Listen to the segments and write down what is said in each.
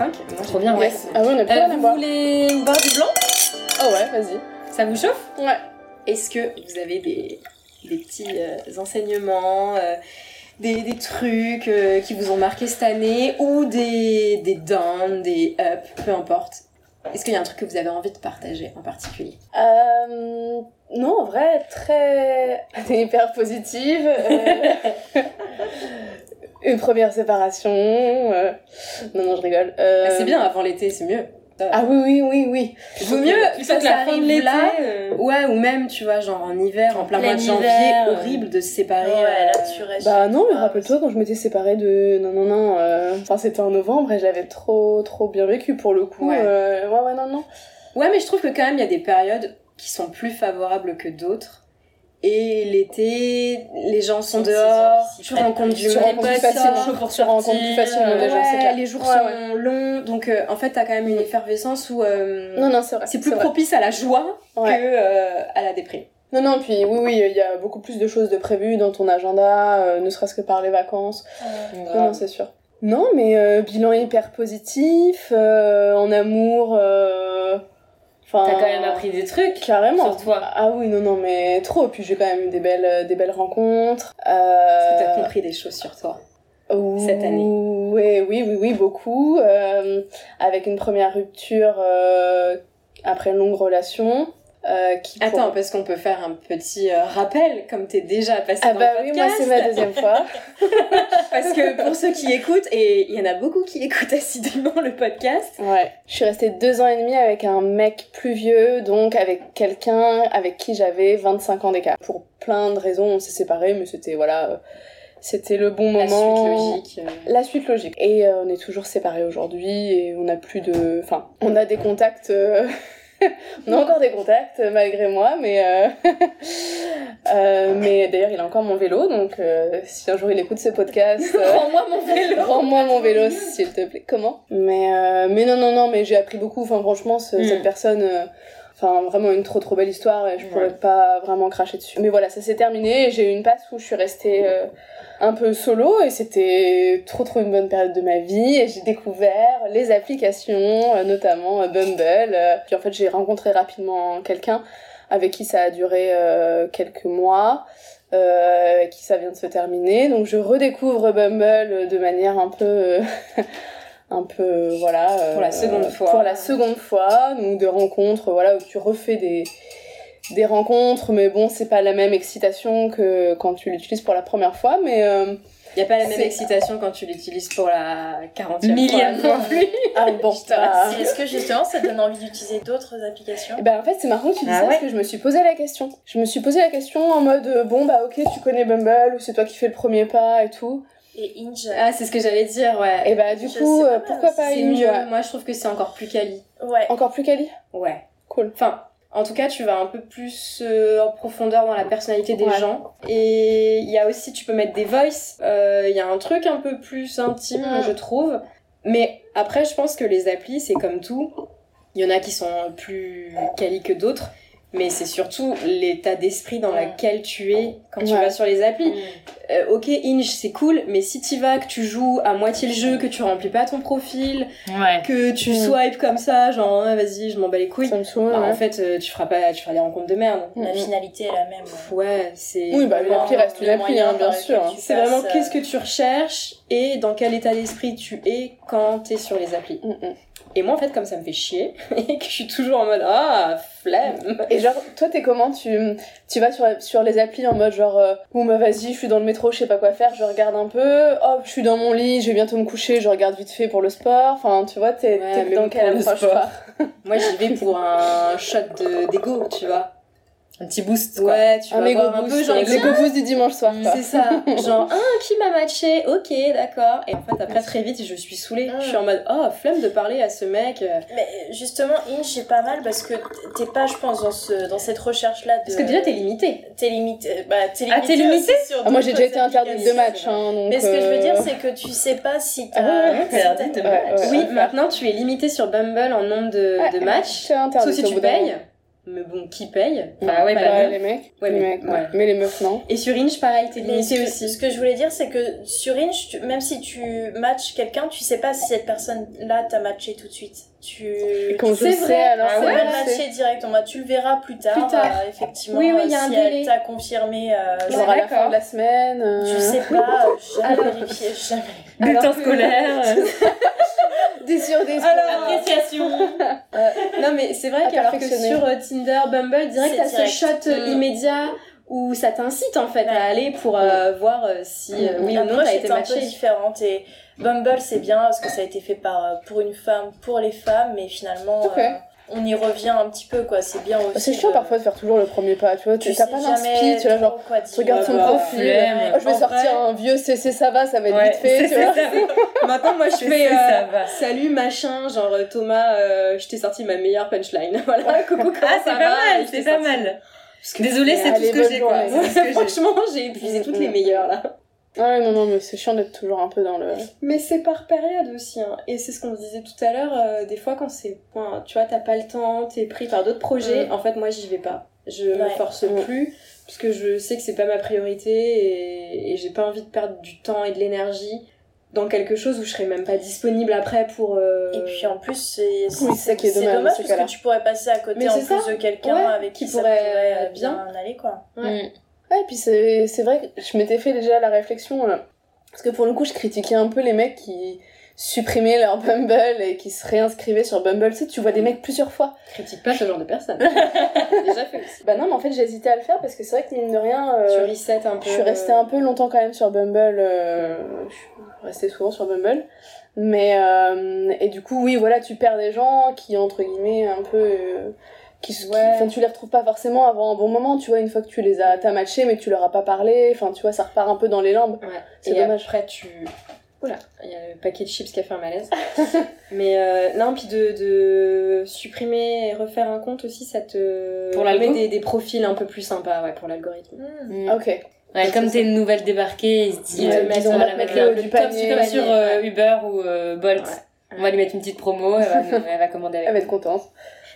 On trinque Trop bien, ouais. Ah ouais, on a plus Euh, rien à vous boire. voulez boire du blanc? Ah ouais, vas-y. Ça vous chauffe? Ouais. Est-ce que vous avez des, des petits euh, enseignements, euh, des, des trucs euh, qui vous ont marqué cette année ou des, des downs, des ups, peu importe? Est-ce qu'il y a un truc que vous avez envie de partager en particulier? Euh, non, en vrai, très. Hyper positive. Une première séparation. euh, Non, non, je rigole. Euh, Ah, C'est bien, avant l'été, c'est mieux. Ah oui, oui, oui, oui. Vaut mieux plutôt plutôt que la fin de l'été. euh, Ouais, ou même, tu vois, genre en hiver, en plein mois de janvier, euh. horrible de se séparer. Ouais, euh, là tu restes. Bah non, mais rappelle-toi quand je m'étais séparée de... Non, non, non. Enfin, c'était en novembre et je l'avais trop, trop bien vécu pour le coup. Ouais. ouais, ouais, non, non. Ouais, mais je trouve que quand même, il y a des périodes qui sont plus favorables que d'autres. Et l'été, les gens sont dehors, tu rencontres du monde, pour Tu rencontres plus facilement euh, déjà, c'est les jours sont longs, donc euh, en fait, t'as quand même une effervescence où euh, Non, non, c'est vrai. c'est plus propice à la joie que euh, à la déprime. Non, non, puis oui, oui, il y a beaucoup plus de choses de prévues dans ton agenda, euh, ne serait-ce que par les vacances. Non, non, c'est sûr. Non, mais euh, bilan hyper positif, en amour. Enfin, T'as quand même appris des trucs Carrément. sur toi. Ah oui, non, non, mais trop. Puis j'ai quand même eu des belles, euh, des belles rencontres. Euh... que t'as compris des choses sur toi. Ouh, cette année. Oui, oui, oui, oui, beaucoup. Euh, avec une première rupture euh, après une longue relation. Euh, qui pour- Attends, parce qu'on peut faire un petit euh, rappel, comme t'es déjà passé Ah dans bah le oui, podcast. moi c'est ma deuxième fois. Parce que pour ceux qui écoutent, et il y en a beaucoup qui écoutent assidûment le podcast, Ouais. Je suis restée deux ans et demi avec un mec plus vieux, donc avec quelqu'un avec qui j'avais 25 ans d'écart. Pour plein de raisons, on s'est séparés, mais c'était voilà, euh, c'était le bon la moment. suite logique. euh. La suite logique. Et euh, on est toujours séparés aujourd'hui et on a plus de, enfin, on a des contacts. euh, on a encore des contacts euh, malgré moi, mais euh, euh, mais d'ailleurs il a encore mon vélo, donc euh, si un jour il écoute ce podcast. Rends-moi mon vélo Rends-moi mon vélo, s'il te plaît. Comment? Mais, mais non, non, non, mais j'ai appris beaucoup. Enfin, franchement, ce- Mm. cette personne. Enfin, vraiment une trop trop belle histoire et je Ouais. pourrais pas vraiment cracher dessus. Mais voilà, ça s'est terminé et j'ai eu une passe où je suis restée un peu solo et c'était trop trop une bonne période de ma vie et j'ai découvert les applications, euh, notamment euh, Bumble. euh. Puis en fait, j'ai rencontré rapidement quelqu'un avec qui ça a duré euh, quelques mois, euh, avec qui ça vient de se terminer. Donc je redécouvre Bumble de manière un peu... euh, un peu voilà Pour la seconde fois. pour la seconde fois donc de rencontres voilà où tu refais des des rencontres mais bon c'est pas la même excitation que quand tu l'utilises pour la première fois mais euh, Y a pas la même excitation quand tu l'utilises pour la 40e Millième fois. plus. ah bon Est-ce que justement ça te donne envie d'utiliser d'autres applications? Eh ben en fait c'est marrant que tu dis Ah ça ouais parce que je me suis posé la question. Je me suis posé la question en mode euh, bon bah ok tu connais Bumble ou c'est toi qui fais le premier pas et tout. Et Inge? Ah, c'est ce que j'allais dire, ouais. Et bah du Je coup pas euh, pourquoi pas mieux. ouais. Moi, je trouve que c'est encore plus quali. Ouais. Encore plus quali? Ouais. Cool. Enfin, en tout cas, tu vas un peu plus euh, en profondeur dans la personnalité des Ouais. gens. Et il y a aussi, tu peux mettre des voices. Euh, Il y a un truc un peu plus intime, Mm. je trouve. Mais après, je pense que les applis, c'est comme tout. Il y en a qui sont plus quali que d'autres. Mais c'est surtout l'état d'esprit dans Ouais. lequel tu es quand tu Ouais. vas sur les applis. Mm. Euh, ok, Inge, c'est cool, mais si tu vas, que tu joues à moitié le jeu, que tu remplis pas ton profil, Ouais. que tu Mm. swipes comme ça, genre ah, vas-y, je m'en bats les couilles. Ça me saoule. Bah, ouais. En fait, euh, tu feras pas, tu feras des rencontres de merde. La finalité est la même. Ouais, c'est. Oui bah une appli reste une appli hein, bien sûr. hein. C'est vraiment qu'est-ce que tu recherches et dans quel état d'esprit tu es quand t'es sur les applis. Mm, mm. Et moi, en fait, comme ça me fait chier et que je suis toujours en mode ah flemme. Et genre, toi, t'es comment? Tu, tu vas sur, sur les applis en mode genre, euh, bon bah vas-y, je suis dans le métro, je sais pas quoi faire, je regarde un peu, hop, je suis dans mon lit, je vais bientôt me coucher, je regarde vite fait pour le sport. Enfin, tu vois, t'es Ouais, dans quelle le approche Moi, j'y vais pour un shot de- d'ego, tu vois. Un petit boost, quoi. Ouais, tu Un vas mégo voir un peu boost, genre boost du dimanche soir. quoi. c'est ça genre ah qui m'a matché? Ok d'accord et en fait après très vite je suis saoulée je suis en mode oh flemme de parler à ce mec euh. Mais justement, Inch, c'est pas mal parce que t'es pas, je pense, dans, ce, dans cette recherche-là. De... parce que déjà t'es limité T'es limité. Bah, t'es Ah, limité. t'es limité Ah, moi j'ai déjà été interdite de match. Hein, donc, Mais ce que je veux euh, dire, c'est que tu sais pas si t'as. Ah ouais, ouais, si t'es t'as- interdite de Ouais, match. ouais. oui maintenant tu es limité sur Bumble en nombre de, de matchs sauf si tu payes. Mais bon qui paye? Bah ouais, pas bah les mecs. Ouais, les mais- mecs, ouais. ouais. Mais les meufs, non. et sur Inch pareil t'es limité aussi ce que je voulais dire, c'est que sur Inch, tu- même si tu matches quelqu'un, tu sais pas si cette personne-là t'a matché tout de suite. Tu. Et quand je C'est sais, vrai. alors C'est pas matché directement. Tu le verras plus tard. Plus tard. euh, effectivement. Oui, oui, il y a euh, un si délai. elle t'a confirmé. euh, Genre à la fin de la semaine. euh, Je sais pas, euh, jamais vérifié, jamais. Bulletin scolaire. euh, Des sur des Alors- Appréciation. non mais c'est vrai qu'alors que sur euh, Tinder Bumble direct C'est t'as ce shot euh, Mm. immédiat où ça t'incite en fait Ouais. à aller pour euh, voir euh, si euh, oui ou non t'as été un peu matché différente et Bumble c'est bien parce que ça a été fait par euh, pour une femme pour les femmes mais finalement Ok. On y revient un petit peu quoi c'est bien aussi C'est chiant de- parfois de faire toujours le premier pas, tu vois. tu t'as pas d'inspi, tu vois, genre. regardes son bah, profil. Oh, je vais En sortir vrai- un vieux CC, ça va, ça va être Ouais, vite fait, c'est tu vois. maintenant moi je C'est fais euh, salut machin genre euh, Thomas euh, je t'ai sorti ma meilleure punchline voilà coucou comment Ah, c'est ça pas va mal, c'est pas mal. Désolée, c'est tout ce que j'ai. C'est franchement j'ai épuisé toutes les Mm. meilleures là Ouais, non, non, mais c'est chiant d'être toujours un peu dans le. Mais c'est par période aussi, hein. et c'est ce qu'on disait tout à l'heure, euh, des fois quand c'est, tu vois, t'as pas le temps, t'es pris par d'autres projets, Mm. en fait moi j'y vais pas. Je me Ouais. force Mm. plus, parce que je sais que c'est pas ma priorité, et, et j'ai pas envie de perdre du temps et de l'énergie dans quelque chose où je serais même pas disponible après pour... euh, et puis en plus c'est Oui, c'est ça qui est c'est dommage dommage parce que tu pourrais passer à côté Mais en plus ça. de quelqu'un Ouais, avec qui, qui ça pourrait pourrait euh, bien. bien aller quoi Ouais. Mm. Ouais, et puis c'est vrai que je m'étais fait déjà la réflexion, euh, parce que pour le coup, je critiquais un peu les mecs qui supprimaient leur Bumble et qui se réinscrivaient sur Bumble. Tu sais, tu vois des mecs plusieurs fois. Critique pas ce genre de personne. Déjà fait aussi. Bah non, mais en fait, hésité à le faire parce que c'est vrai que mine de rien, euh, tu reset un peu... je suis restée un peu longtemps quand même sur Bumble. euh, je suis restée souvent sur Bumble. Mais, euh, et du coup, oui, voilà, tu perds des gens qui, entre guillemets, un peu. Qui, Ouais. enfin, tu les retrouves pas forcément avant un bon moment, tu vois, une fois que tu les as t'as matché, mais que tu leur as pas parlé, enfin, tu vois, ça repart un peu dans les limbes. Ouais. C'est dommage. après, tu. Oula, il y a le paquet de chips qui a fait un malaise. Mais euh, non, puis de, de supprimer et refaire un compte aussi, ça te Pour l'algo des, des profils un peu plus sympas ouais, pour l'algorithme. Mm. Ok. Ouais, comme t'es une nouvelle débarquée, ils se disent, Ils te euh, on va la mettre mettre le du panier, comme sur euh, ouais. Uber ou euh, Bolt. Ouais. On va lui mettre une petite promo, elle va, nous- elle va commander avec Elle va être nous. contente.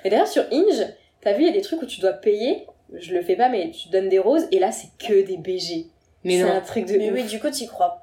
Et d'ailleurs, sur Inge, t'as vu, il y a des trucs où tu dois payer. Je le fais pas, mais tu donnes des roses et là, c'est que des BG. Mais c'est non. un truc de. mais ouf. oui du coup t'y crois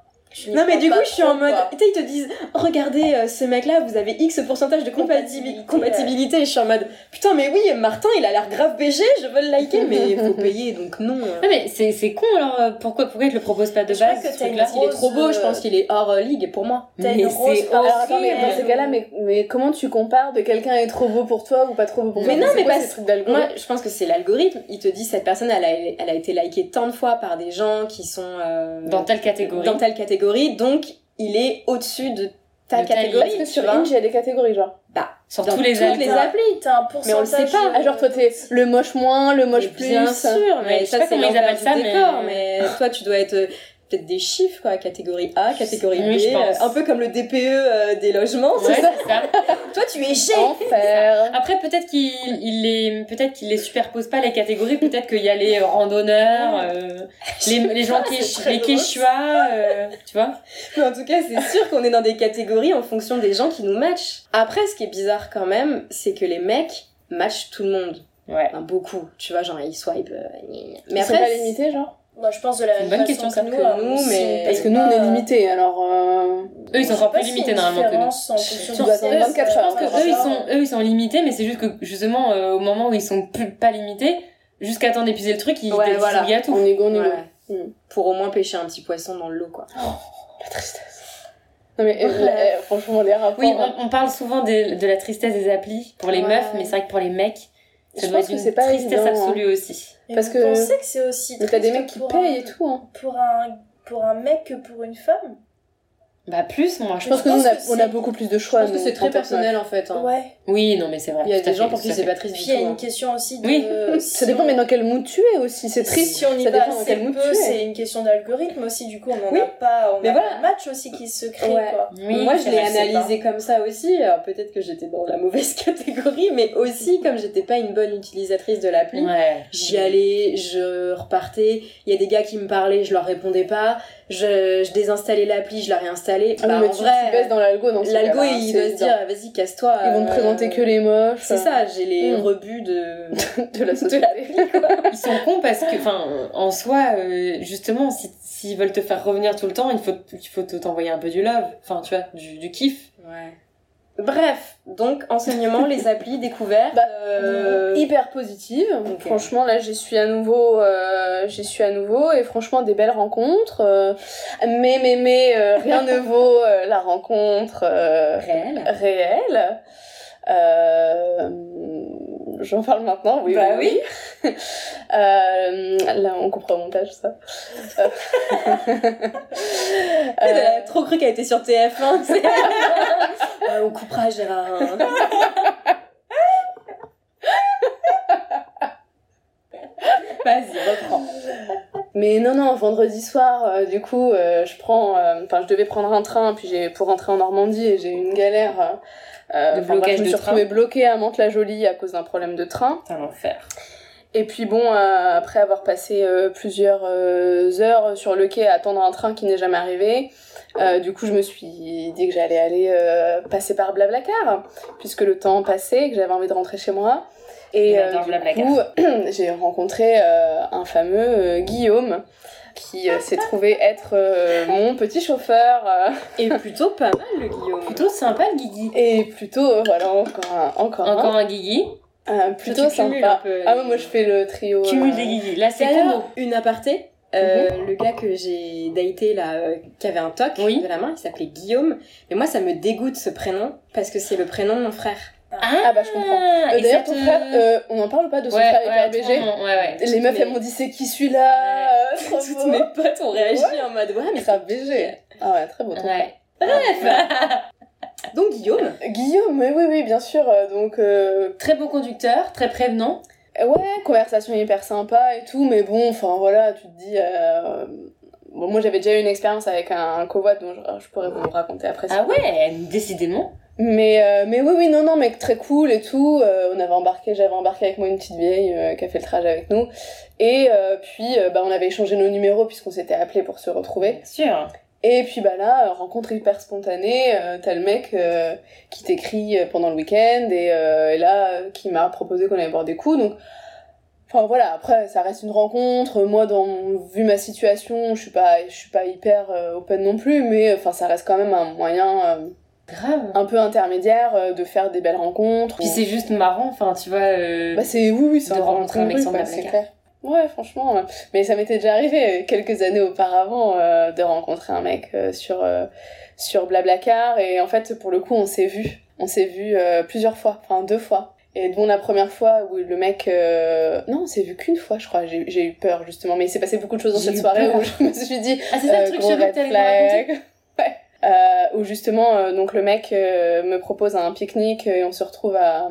Non mais du coup je suis en mode, tu sais ils te disent regardez euh, ce mec là vous avez X pourcentage de compatibilité, Compatibilité, je suis en mode putain mais oui Martin il a l'air grave BG je veux le liker mais faut payer donc non. Ouais, mais c'est c'est con alors, euh, pourquoi, pourquoi ils te le proposent pas de Je base que qu'il est trop beau je pense euh, qu'il est hors euh, ligue pour moi. T'as Mais c'est part- Alors attends, mais dans horrible. ces cas-là, mais, mais comment tu compares de quelqu'un est trop beau pour toi ou pas trop beau pour Mais toi? non, C'est mais quoi parce- d'algo Moi je pense que c'est l'algorithme il te dit cette personne elle a, elle a été likée tant de fois par des gens qui sont euh, Dans telle catégorie. dans telle catégorie donc il est au-dessus de ta De catégorie. Parce que sur. Inge, il y a des catégories, genre. bah, Sur dans tous les toutes les applis. T'as un Mais on le sait pas. Ah, genre toi, t'es le moche moins, le moche Mais plus. Bien sûr, Ouais, mais je sais ça pas c'est comment ils appellent ça, décor, mais- mais toi tu dois être euh, peut-être des chiffres quoi, catégorie A, catégorie Oui, B, euh, un peu comme le DPE euh, des logements. Ouais, c'est ça. Toi tu es G. Enfer. Après, peut-être qu'il il les, peut-être qu'il les superpose pas les catégories. Peut-être qu'il y a les randonneurs, euh, les, les gens qui, c'est très les. Quechua, euh, tu vois. Mais en tout cas c'est sûr qu'on est dans des catégories en fonction des gens qui nous matchent. Après ce qui est bizarre quand même, c'est que les mecs matchent tout le monde. Ouais. Enfin, beaucoup, tu vois, genre ils swipe. euh. Mais après pas limité, genre? Moi, je pense de la C'est une même bonne façon question, que nous, que hein, nous, mais- Parce que nous, on est limité, alors. euh, Eux, ils sont encore pas plus limités normalement que nous. différence en fonction Tu de dois ça. attendre 24 je heures, pense que eux ils sont eux ils sont limités mais c'est juste que justement euh, au moment où ils sont plus pas limités jusqu'à temps d'épuiser le truc ils Ouais, voilà. à tout On est on est. Mm. Pour au moins pêcher un petit poisson dans l'eau quoi. La tristesse. Non, mais euh, Ouais. la- euh, franchement, les rapports. oui hein. on, on parle souvent de, de la tristesse des applis pour les Ouais. meufs mais c'est vrai que pour les mecs ça Je doit pense être que une c'est pas tristesse évident, hein. absolue aussi Parce vous que- pensez que c'est aussi Mais t'as des mecs qui pour payent un- et tout, hein. Pour un, pour un mec que pour une femme? Bah plus, moi. Je pense que nous, on a, on beaucoup plus de Je choix. pense que c'est très en personnel en fait. hein. Ouais. Oui, non, mais c'est vrai. Il y a des gens pour qui c'est pas triste Puis il y a une question aussi de. Oui. si Ça dépend, on- mais dans quel mood tu es aussi. C'est triste. Si on y ça va assez quel mood peu, tu es. c'est une question d'algorithme aussi, du coup, on n'en Oui. a pas, on Mais a voilà. pas de match aussi qui se crée, Ouais. quoi. Oui, Moi, je l'ai analysé comme ça aussi. Alors peut-être que j'étais dans la mauvaise catégorie, mais aussi comme j'étais pas une bonne utilisatrice de l'appli. Ouais. J'y allais, je repartais. Il y a des gars qui me parlaient, je leur répondais pas. Je, je désinstallais l'appli, je la réinstallais. Ah, bah, mais en tu, vrai, tu baisses dans l'algo. l'algo il doit se dire, vas-y, casse-toi. Ils vont te euh, présenter que les moches. C'est ça, j'ai les Mm. rebuts de. de la société. Ils sont cons parce que, enfin, en soi, euh, justement, si s'ils veulent te faire revenir tout le temps, il faut il faut te- t'envoyer un peu du love, enfin, tu vois, du, du kiff. Ouais. Bref, donc enseignement, les applis, découvertes. Bah, euh, hyper positive. Franchement, là, j'y suis à nouveau, euh, j'y suis à nouveau, et franchement, des belles rencontres. euh, mais, mais, mais, rien ne vaut la rencontre réel. réelle. Euh, J'en parle maintenant, oui. Bah oui. Là, on comprend au montage, ça. Elle a trop cru qu'elle était sur TF1. Euh, on coupera Gérard. hein. Vas-y, reprends. Mais non, non, vendredi soir, euh, du coup, euh, je prends, euh, enfin, je devais prendre un train, puis j'ai pour rentrer en Normandie, et j'ai eu une galère. De blocage bref, je me suis train. retrouvée bloquée à Mantes-la-Jolie à cause d'un problème de train. C'est un enfer. Et puis bon, euh, après avoir passé euh, plusieurs euh, heures sur le quai à attendre un train qui n'est jamais arrivé, euh, du coup, je me suis dit que j'allais aller euh, passer par Blablacar, puisque le temps passait, et que j'avais envie de rentrer chez moi. Et euh, du coup, j'ai rencontré euh, un fameux euh, Guillaume qui euh, s'est trouvé être euh, mon petit chauffeur euh, Et plutôt pas mal, le Guillaume. Plutôt sympa le Guigui. et plutôt euh, voilà encore un, encore, Encore un, un Guigui. Euh, plutôt sympa. un peu Ah ouais, moi je fais le trio. Cumule euh, des Guigui. Là, c'est une aparté. Euh, Le gars que j'ai daté là, euh, qui avait un toc Oui. de la main, il s'appelait Guillaume. Mais moi, ça me dégoûte ce prénom parce que c'est le prénom de mon frère. Ah bah je comprends. Euh, et D'ailleurs ton frère, euh, on en parle pas de son ouais, frère ouais, hyper BG. attends, ouais, ouais. Les meufs Mais- elles m'ont dit c'est qui celui-là? Euh, Toutes mes potes ont réagi en mode ouais, mais Grave BG. Ah ouais, très beau. ton Ouais. Donc Guillaume, frère. Guillaume, oui oui oui, bien sûr. euh, Donc euh, Très bon conducteur, très prévenant. Ouais, conversation hyper sympa et tout, mais bon, enfin voilà, tu te dis. euh, Bon, moi j'avais déjà eu une expérience avec un, un covoit dont je, je pourrais vous raconter après. si Ah ouais, décidément. Mais, euh, mais oui, oui, non, non, mec, très cool et tout. Euh, on avait embarqué, j'avais embarqué avec moi une petite vieille euh, qui a fait le trajet avec nous. Et euh, puis, euh, bah, on avait échangé nos numéros puisqu'on s'était appelés pour se retrouver. Bien sûr. Et puis, bah là, euh, rencontre hyper spontanée. euh, T'as le mec euh, qui t'écrit pendant le week-end et, euh, et là, qui m'a proposé qu'on allait boire des coups. Donc, enfin voilà, après, ça reste une rencontre. Moi, dans, vu ma situation, je suis pas, je suis pas hyper open non plus, mais enfin, ça reste quand même un moyen. Grave. un peu intermédiaire de faire des belles rencontres. Puis c'est juste marrant, enfin, tu vois. Bah c'est oui oui c'est de rencontrer un mec sans c'est clair. Ouais franchement euh, mais ça m'était déjà arrivé euh, quelques années auparavant euh, de rencontrer un mec euh, sur euh, sur Blablacar et en fait pour le coup on s'est vu on s'est vu plusieurs fois enfin deux fois et dont la première fois où le mec non on s'est vu qu'une fois je crois j'ai eu peur justement mais il s'est passé beaucoup de choses dans cette soirée peur. où je me suis dit Ah, c'est ça le truc que. Ouais. Où justement, donc le mec me propose un pique-nique et on se retrouve à,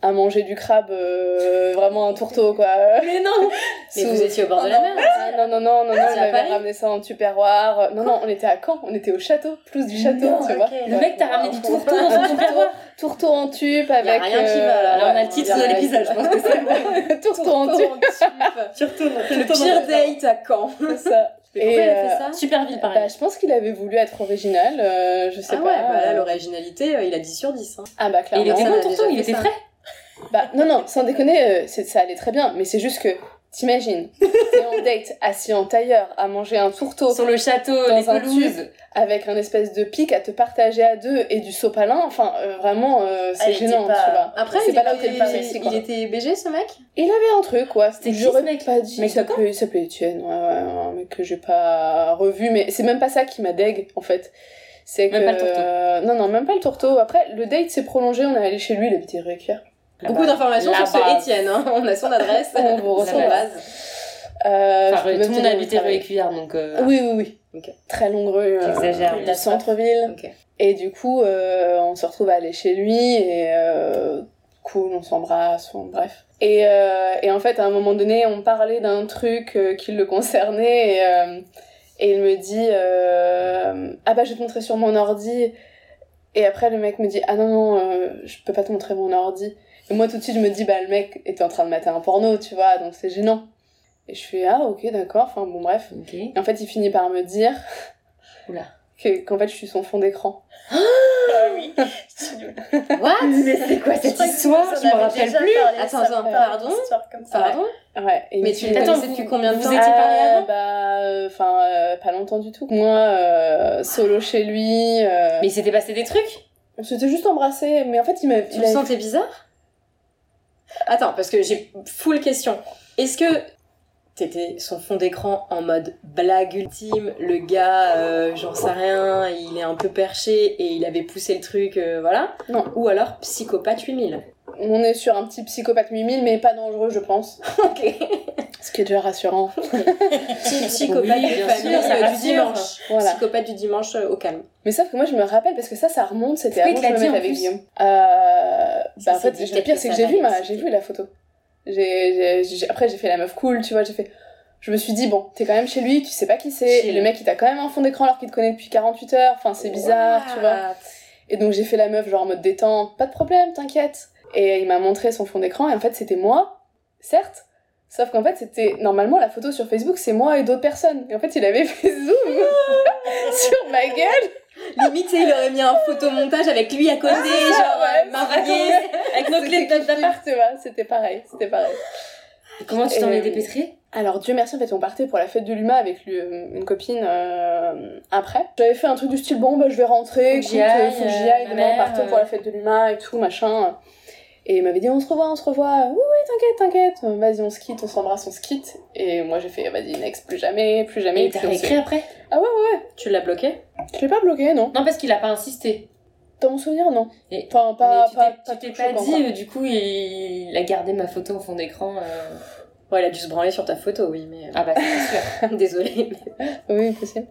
à manger du crabe, euh, vraiment un tourteau quoi. mais non Mais Sous- vous étiez au bord de la mer Ah, non, non, non, non, non, C'est il m'avait ramené ça en tupperware. Non, non, on était à Caen, on était au château, plus du château, Non, tu ok. vois. Le mec t'a ramené du tourteau dans son tupperware. Tourteau en tup avec. rien qui va, là. euh, Alors on a ouais, le titre y a de l'épisode, je pense que c'est Tourteau en tup, Surtout Le pire date à Caen. c'est ça. Et, a euh, ça Super ville Bah, pareil. je pense qu'il avait voulu être original, euh, je sais Ah pas. ouais, bah là, euh, l'originalité, euh, il a 10 sur 10. Hein. Ah bah Et clairement. il était ça, bon a tourteau, il était frais. Bah non, non, sans déconner, euh, ça allait très bien, mais c'est juste que, t'imagines, t'es en date, assis en tailleur, à manger un tourteau, Sur le château, Dans les un pelouses. avec un espèce de pic à te partager à deux et du sopalin, enfin, euh, vraiment, euh, c'est gênant, pas- tu vois. Après, c'est il, pas là sexy, quoi. il était BG ce mec? Il avait un truc, quoi. C'était qui, ce mec? pas dit. Mec il de s'appelait, il s'appelait Étienne, ouais, ouais, un mec que j'ai pas revu, mais c'est même pas ça qui m'a deg, en fait. C'est que. Même pas le tourteau. non, non, même pas le tourteau. Après, le date s'est prolongé, on est allé chez lui, le petit Réquier. Beaucoup d'informations La sur ce. Étienne. Hein. On a son adresse, On vous son retrouve. base. Euh, Enfin, je tout le monde. Écuyère, donc. euh, Oui, oui, oui. Ok. Très longue rue. euh, J'exagère. du centre-ville. Et du coup, euh, on se retrouve à aller chez lui et euh, cool, on s'embrasse, on- bref. Et, euh, et en fait, à un moment donné, on parlait d'un truc euh, qui le concernait et, euh, et il me dit euh, Ah bah, je vais te montrer sur mon ordi. Et après, le mec me dit Ah non, non, euh, je peux pas te montrer mon ordi. Et moi, tout de suite, je me dis Bah, le mec était en train de mater un porno, tu vois, donc c'est gênant. Et je fais Ah, ok, d'accord, enfin bon, bref. Et en fait, il finit par me dire Oula. que- qu'en fait, je suis son fond d'écran. Ah oui. What? Mais c'est quoi cette histoire? Je me rappelle plus. Attends, attends, pardon Pardon? Ouais. et Mais tu me dit- le Attends, connaissais depuis combien de vous temps? étiez parlé avant? Bah, euh, enfin, euh, pas longtemps du tout. Moi, euh, solo chez lui. euh, Mais il s'était passé des trucs? On s'était juste embrassé, mais en fait, il m'a. Tu il le sentais bizarre? Attends, parce que j'ai full question. Est-ce que t'étais son fond d'écran en mode blague ultime, le gars, euh, j'en sais rien, il est un peu perché et il avait poussé le truc, euh, voilà? Non. Ou alors psychopathe 8000 On est sur un petit psychopathe 8000, mais pas dangereux, je pense. Ok. Ce qui est déjà rassurant. Psychopathe Oui, de bien famille sûr, ça du dimanche. Voilà. Psychopathe du dimanche euh, au calme. Mais sauf que moi, je me rappelle, parce que ça, ça remonte, c'était avant que je me mette avec Guillaume. Euh, bah, en c'est fait, le pire, que c'est que j'ai vu, ma, j'ai vu la photo. Après, j'ai fait la meuf cool, tu vois, j'ai fait. Je me suis dit, bon, t'es quand même chez lui, tu sais pas qui c'est. Le mec, il t'a quand même un fond d'écran alors qu'il te connaît depuis 48 heures. Enfin, c'est bizarre, tu vois. Et donc, j'ai fait la meuf, genre en mode détente, pas de problème, t'inquiète. Et il m'a montré son fond d'écran, et en fait, c'était moi, certes. Sauf qu'en fait, c'était. Normalement, la photo sur Facebook, c'est moi et d'autres personnes. Et en fait, il avait fait zoom sur ma gueule. Limite, il aurait mis un photomontage avec lui à côté, genre ouais, euh, marié. Avec nos clés vois, c'était pareil, c'était pareil. Comment tu t'en Et, es dépêtrée Alors Dieu merci en fait on partait pour la fête de l'UMA avec lui, euh, une copine euh, après. J'avais fait un truc du style bon bah je vais rentrer, Faut que j'y euh, aille, euh, demain partons euh. pour la fête de l'UMA et tout machin. Et il m'avait dit on se revoit, on se revoit. Oui oui t'inquiète, t'inquiète. Vas-y on se quitte, on s'embrasse, on se quitte. Et moi j'ai fait vas-y next plus jamais, plus jamais. Et t'as réécrit après Ah ouais ouais ouais. Tu l'as bloqué Je l'ai pas bloqué non. Non, parce qu'il a pas insisté. Dans mon souvenir non. Et- Enfin pas Mais tu pas, t'es- pas tu t'es pas dit, quoi. euh, du coup, il... il a gardé ma photo au fond d'écran. euh. Ouais, il a dû se branler sur ta photo, oui, mais. Ah bah, c'est sûr. Désolée. Oui, possible.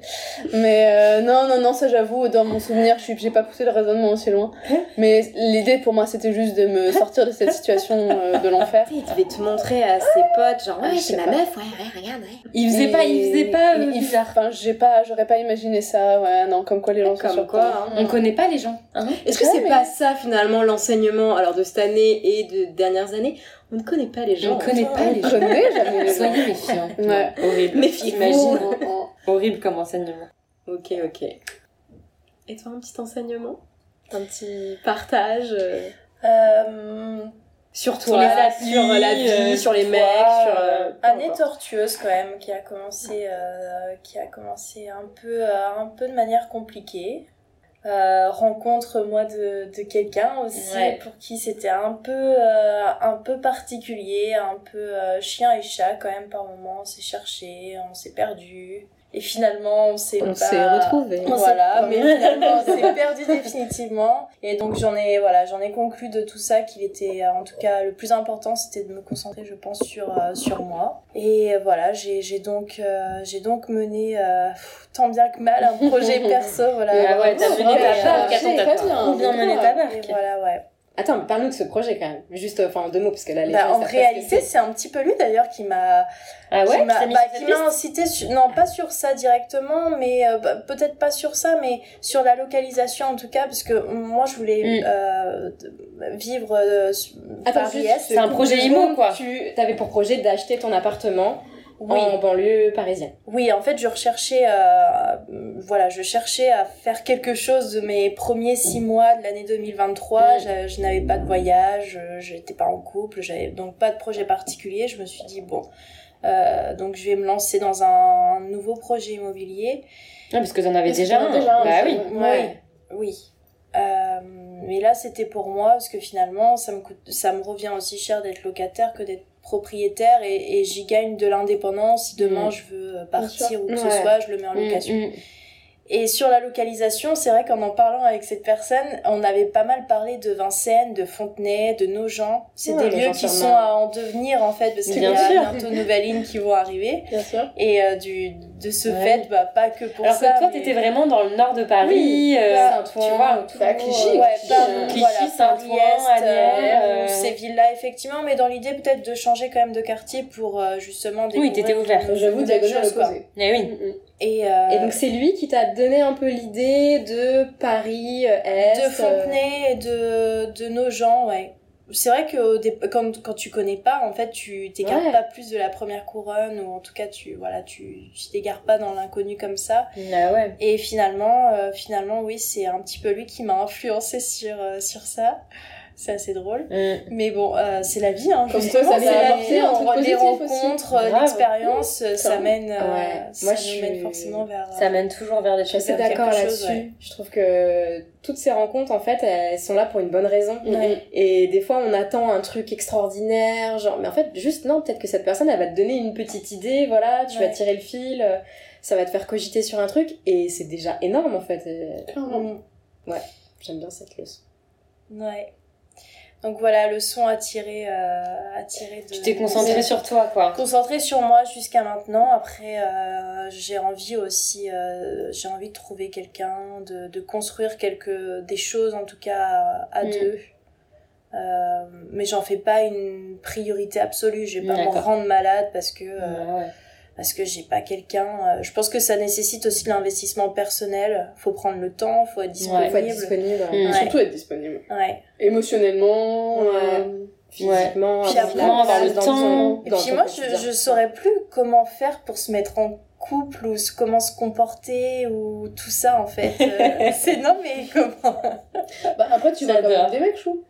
Mais euh, non, non, non, ça j'avoue, dans mon souvenir, je j'ai pas poussé le raisonnement aussi loin. Mais l'idée pour moi, c'était juste de me sortir de cette situation euh, de l'enfer. Il devait te montrer à ses potes, genre, Ah, ouais, je c'est ma pas. meuf, ouais, ouais, regarde, ouais. Il faisait Et- pas, il faisait pas euh, il- bizarre. Enfin, j'ai pas, j'aurais pas imaginé ça, ouais, non, comme quoi les gens Comme quoi, hein. On connaît pas les gens. Hein Est-ce que c'est mais- pas ça finalement l'enseignement alors de cette année et de dernières années On ne connaît pas les gens. On connaît pas les gens. jamais. Soyez méfiants. Ouais. Horrible. Méfiez-vous. Imagine. Horrible comme enseignement. Ok, ok. Et toi, un petit enseignement? Un petit partage euh, Euh, sur toi, la- applis, sur la vie, euh, sur les toi, mecs, sur. euh, année tortueuse quand même qui a commencé qui a commencé un peu un peu de manière compliquée Euh, rencontre moi de, de quelqu'un aussi Ouais. pour qui c'était un peu euh, un peu particulier un peu euh, chien et chat quand même par moment on s'est cherché on s'est perdu et finalement on s'est On pas- s'est retrouvés. voilà, mais finalement on s'est perdu définitivement. Et donc j'en ai voilà, j'en ai conclu de tout ça qu'il était euh, en tout cas le plus important c'était de me concentrer je pense sur euh, sur moi. Et euh, voilà, j'ai j'ai donc euh, j'ai donc mené euh, pff, tant bien que mal un projet perso voilà. Ah ouais, t'as mené ta barque, j'ai- attends, t'as très bien. trop bien mené ta barque. voilà, ouais. Attends, mais parle-nous de ce projet quand même. Juste, enfin, en deux mots, parce que là, les Bah, gens, en réalité, c'est. un petit peu lui d'ailleurs qui m'a Ah qui ouais m'a Qui mis bah, m'a incité sur- non pas sur ça directement mais euh, bah, peut-être pas sur ça mais sur la localisation en tout cas parce que moi je voulais Mm. euh, vivre euh, Attends, Paris juste, Est. c'est un projet secondes, quoi. Tu avais pour projet d'acheter ton appartement oui en banlieue parisienne. oui en fait je recherchais euh, voilà je cherchais à faire quelque chose de mes premiers six mois de l'année 2023 Mm. je, je n'avais pas de voyage euh, j'étais pas en couple j'avais donc pas de projet particulier je me suis dit bon euh, donc je vais me lancer dans un nouveau projet immobilier Ah, parce que t'en avais Parce déjà un. déjà un, Bah oui. Oui, oui. Euh, mais là, c'était pour moi parce que finalement, ça me coûte, ça me revient aussi cher d'être locataire que d'être propriétaire et, et j'y gagne de l'indépendance. Si demain Mm. je veux partir ou que Ouais. ce soit, je le mets en Mm, location. mm. Et sur la localisation, c'est vrai qu'en en parlant avec cette personne, on avait pas mal parlé de Vincennes, de Fontenay, de Nogent. C'est Ouais, des lieux qui sont à en devenir en fait, parce qu'il y a sûr. bientôt de nouvelles lignes qui vont arriver. Bien sûr. Et euh, du, de ce Ouais. fait, bah, pas que pour Alors ça. que toi, mais- t'étais vraiment dans le nord de Paris, Oui, euh, tu vois, tout- Bah, Clichy, ouais, Clichy, euh, Clichy, voilà, Saint-Ouen, Agnières, euh, euh, ces villes-là, effectivement, mais dans l'idée peut-être de changer quand même de quartier pour euh, justement Oui, découvrir t'étais ouvert. J'avoue, diagonale opposée. Eh oui. Mm, mm. Et, euh, Et donc c'est lui qui t'a donné un peu l'idée de Paris euh, Est. de Fontenay et de, de Nogent, ouais. C'est vrai que quand, quand tu connais pas, en fait, tu t'écartes Ouais. pas plus de la première couronne, ou en tout cas, tu voilà, tu tu t'égares pas dans l'inconnu comme ça. Ah ouais. Et finalement, euh, finalement, oui, c'est un petit peu lui qui m'a influencé sur, euh, sur ça. C'est assez drôle. Mm. Mais bon, euh, c'est la vie, hein. Comme ça c'est la vie, les rencontres, euh, l'expérience, euh, ça mène, euh, Ouais. ça Moi, nous je mène suis- forcément vers. Ça mène toujours vers des Je suis choses. assez faire d'accord là-dessus. ouais. Je trouve que toutes ces rencontres, en fait, elles sont là pour une bonne raison. Ouais. Et des fois, on attend un truc extraordinaire, genre, mais en fait, juste non, peut-être que cette personne, elle va te donner une petite idée, voilà, tu Ouais. vas tirer le fil, euh, ça va te faire cogiter sur un truc, et c'est déjà énorme, en fait. Clairement. Mm. J'aime bien cette leçon. Ouais. Donc voilà, le son à tirer, euh, à tirer de. Tu t'es concentré sur toi, quoi. Concentré sur moi jusqu'à maintenant. Après, euh, j'ai envie aussi, euh, j'ai envie de trouver quelqu'un, de, de construire quelque des choses en tout cas à, Mm. deux. Euh, mais j'en fais pas une priorité absolue. Je vais pas me D'accord. rendre malade parce que euh, ouais. Parce que j'ai pas quelqu'un. euh, je pense que ça nécessite aussi de l'investissement personnel. Faut prendre le temps, faut être Il faut être disponible. disponible, Mm. Ouais. Surtout être disponible. Ouais. Émotionnellement. Euh, physiquement, Puis après, avoir le temps. Et puis moi, je, je saurais plus comment faire pour se mettre en couple ou comment se comporter ou tout ça en fait. Euh, c'est non mais comment Bah, après, tu J'adore. même des mecs chauds.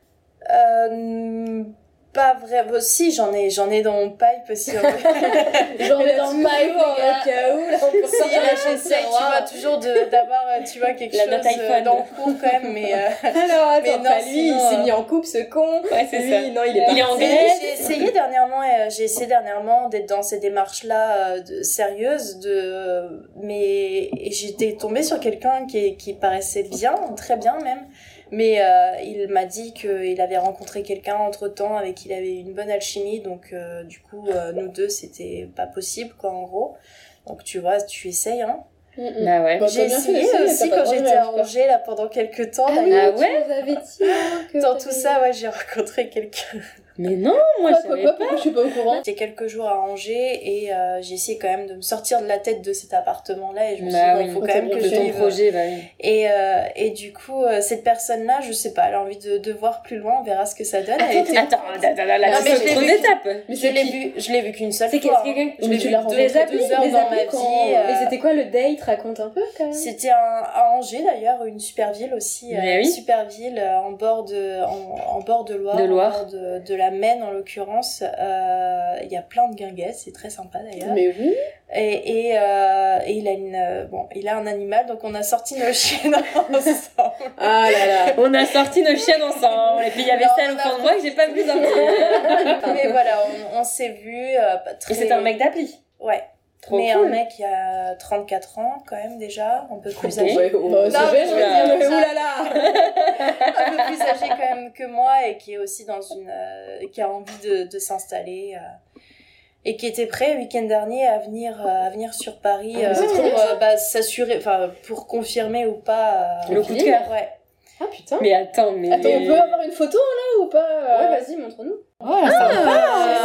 euh, Pas vrai. Bon, si j'en ai, j'en ai dans mon pipe aussi. J'en ai dans le pipe, gars. cas où, là, on peut si là tu vois toujours de d'avoir, euh, tu vois quelque La chose euh, dans le cours quand même, mais. euh, Alors, attends, Mais non, lui, il s'est euh, mis en couple, ce con. Ouais, c'est Lui, ça. non, il est pas en. J'ai essayé dernièrement, euh, j'ai essayé dernièrement d'être dans ces démarches-là euh, de- sérieuses, de, mais et j'étais tombée sur quelqu'un qui, qui paraissait bien, très bien même, mais euh, il m'a dit qu'il avait rencontré quelqu'un entre temps avec qui il avait une bonne alchimie, donc euh, du coup euh, nous deux c'était pas possible quoi en gros. Donc tu vois, tu essayes hein. Mm. Bah ouais. Bah, J'ai fait essayé aussi quand j'étais à. Angers là pendant quelques temps. Ah ouais. tu nous avais dit hein, que Dans tout ça, ouais, j'ai rencontré quelqu'un. Mais non, moi je savais pas. pourquoi je suis pas au courant J'étais quelques jours à Angers et euh, j'ai essayé quand même de me sortir de la tête de cet appartement-là et je me suis Bah dit, oui, bon, faut quand même que je ton vive. projet, bah oui. Et, euh, et du coup, euh, cette personne-là, je sais pas, elle a envie de, de voir plus loin, on verra ce que ça donne. Elle était- Attends, attends, attends, là, là, Non, mais c'est je l'ai vu. d'étapes. Mais je c'est l'ai vu, je l'ai vu qu'une seule C'est fois. quelqu'un hein. que Je l'ai vu deux, applis, deux heures dans ma vie. euh, Mais c'était quoi le date? Raconte un peu quand même. C'était à Angers d'ailleurs, une super ville aussi, euh, une super ville euh, en bord de en, bord de Loire, De Loire. de, la Maine en l'occurrence. Euh, Il y a plein de guinguettes, c'est très sympa d'ailleurs. Mais oui. Et, et, euh, et il a une euh, bon, il a un animal, donc on a sorti nos chiens ensemble. Ah là là. On a sorti nos chiens ensemble. Et puis il y avait Non, celle au fond de moi que j'ai pas vu sortir. Mais voilà, on, on s'est vu. Euh, très... Et c'était un mec d'appli. Ouais. Trop mais cool. un mec qui a 34 ans quand même déjà, un peu plus âgé. Ouais, oh, Non, je veux dire. Mais oulala un peu plus âgé quand même que moi et qui est aussi dans une euh, qui a envie de, de s'installer euh, et qui était prêt le week-end dernier à venir euh, à venir sur Paris Ah, euh, pour euh, bah, s'assurer enfin pour confirmer ou pas euh, Le coup de cœur. ouais Ah putain Mais attends, mais. Attends, on peut avoir une photo là ou pas euh Ouais, vas-y, montre-nous. Oh, sympa.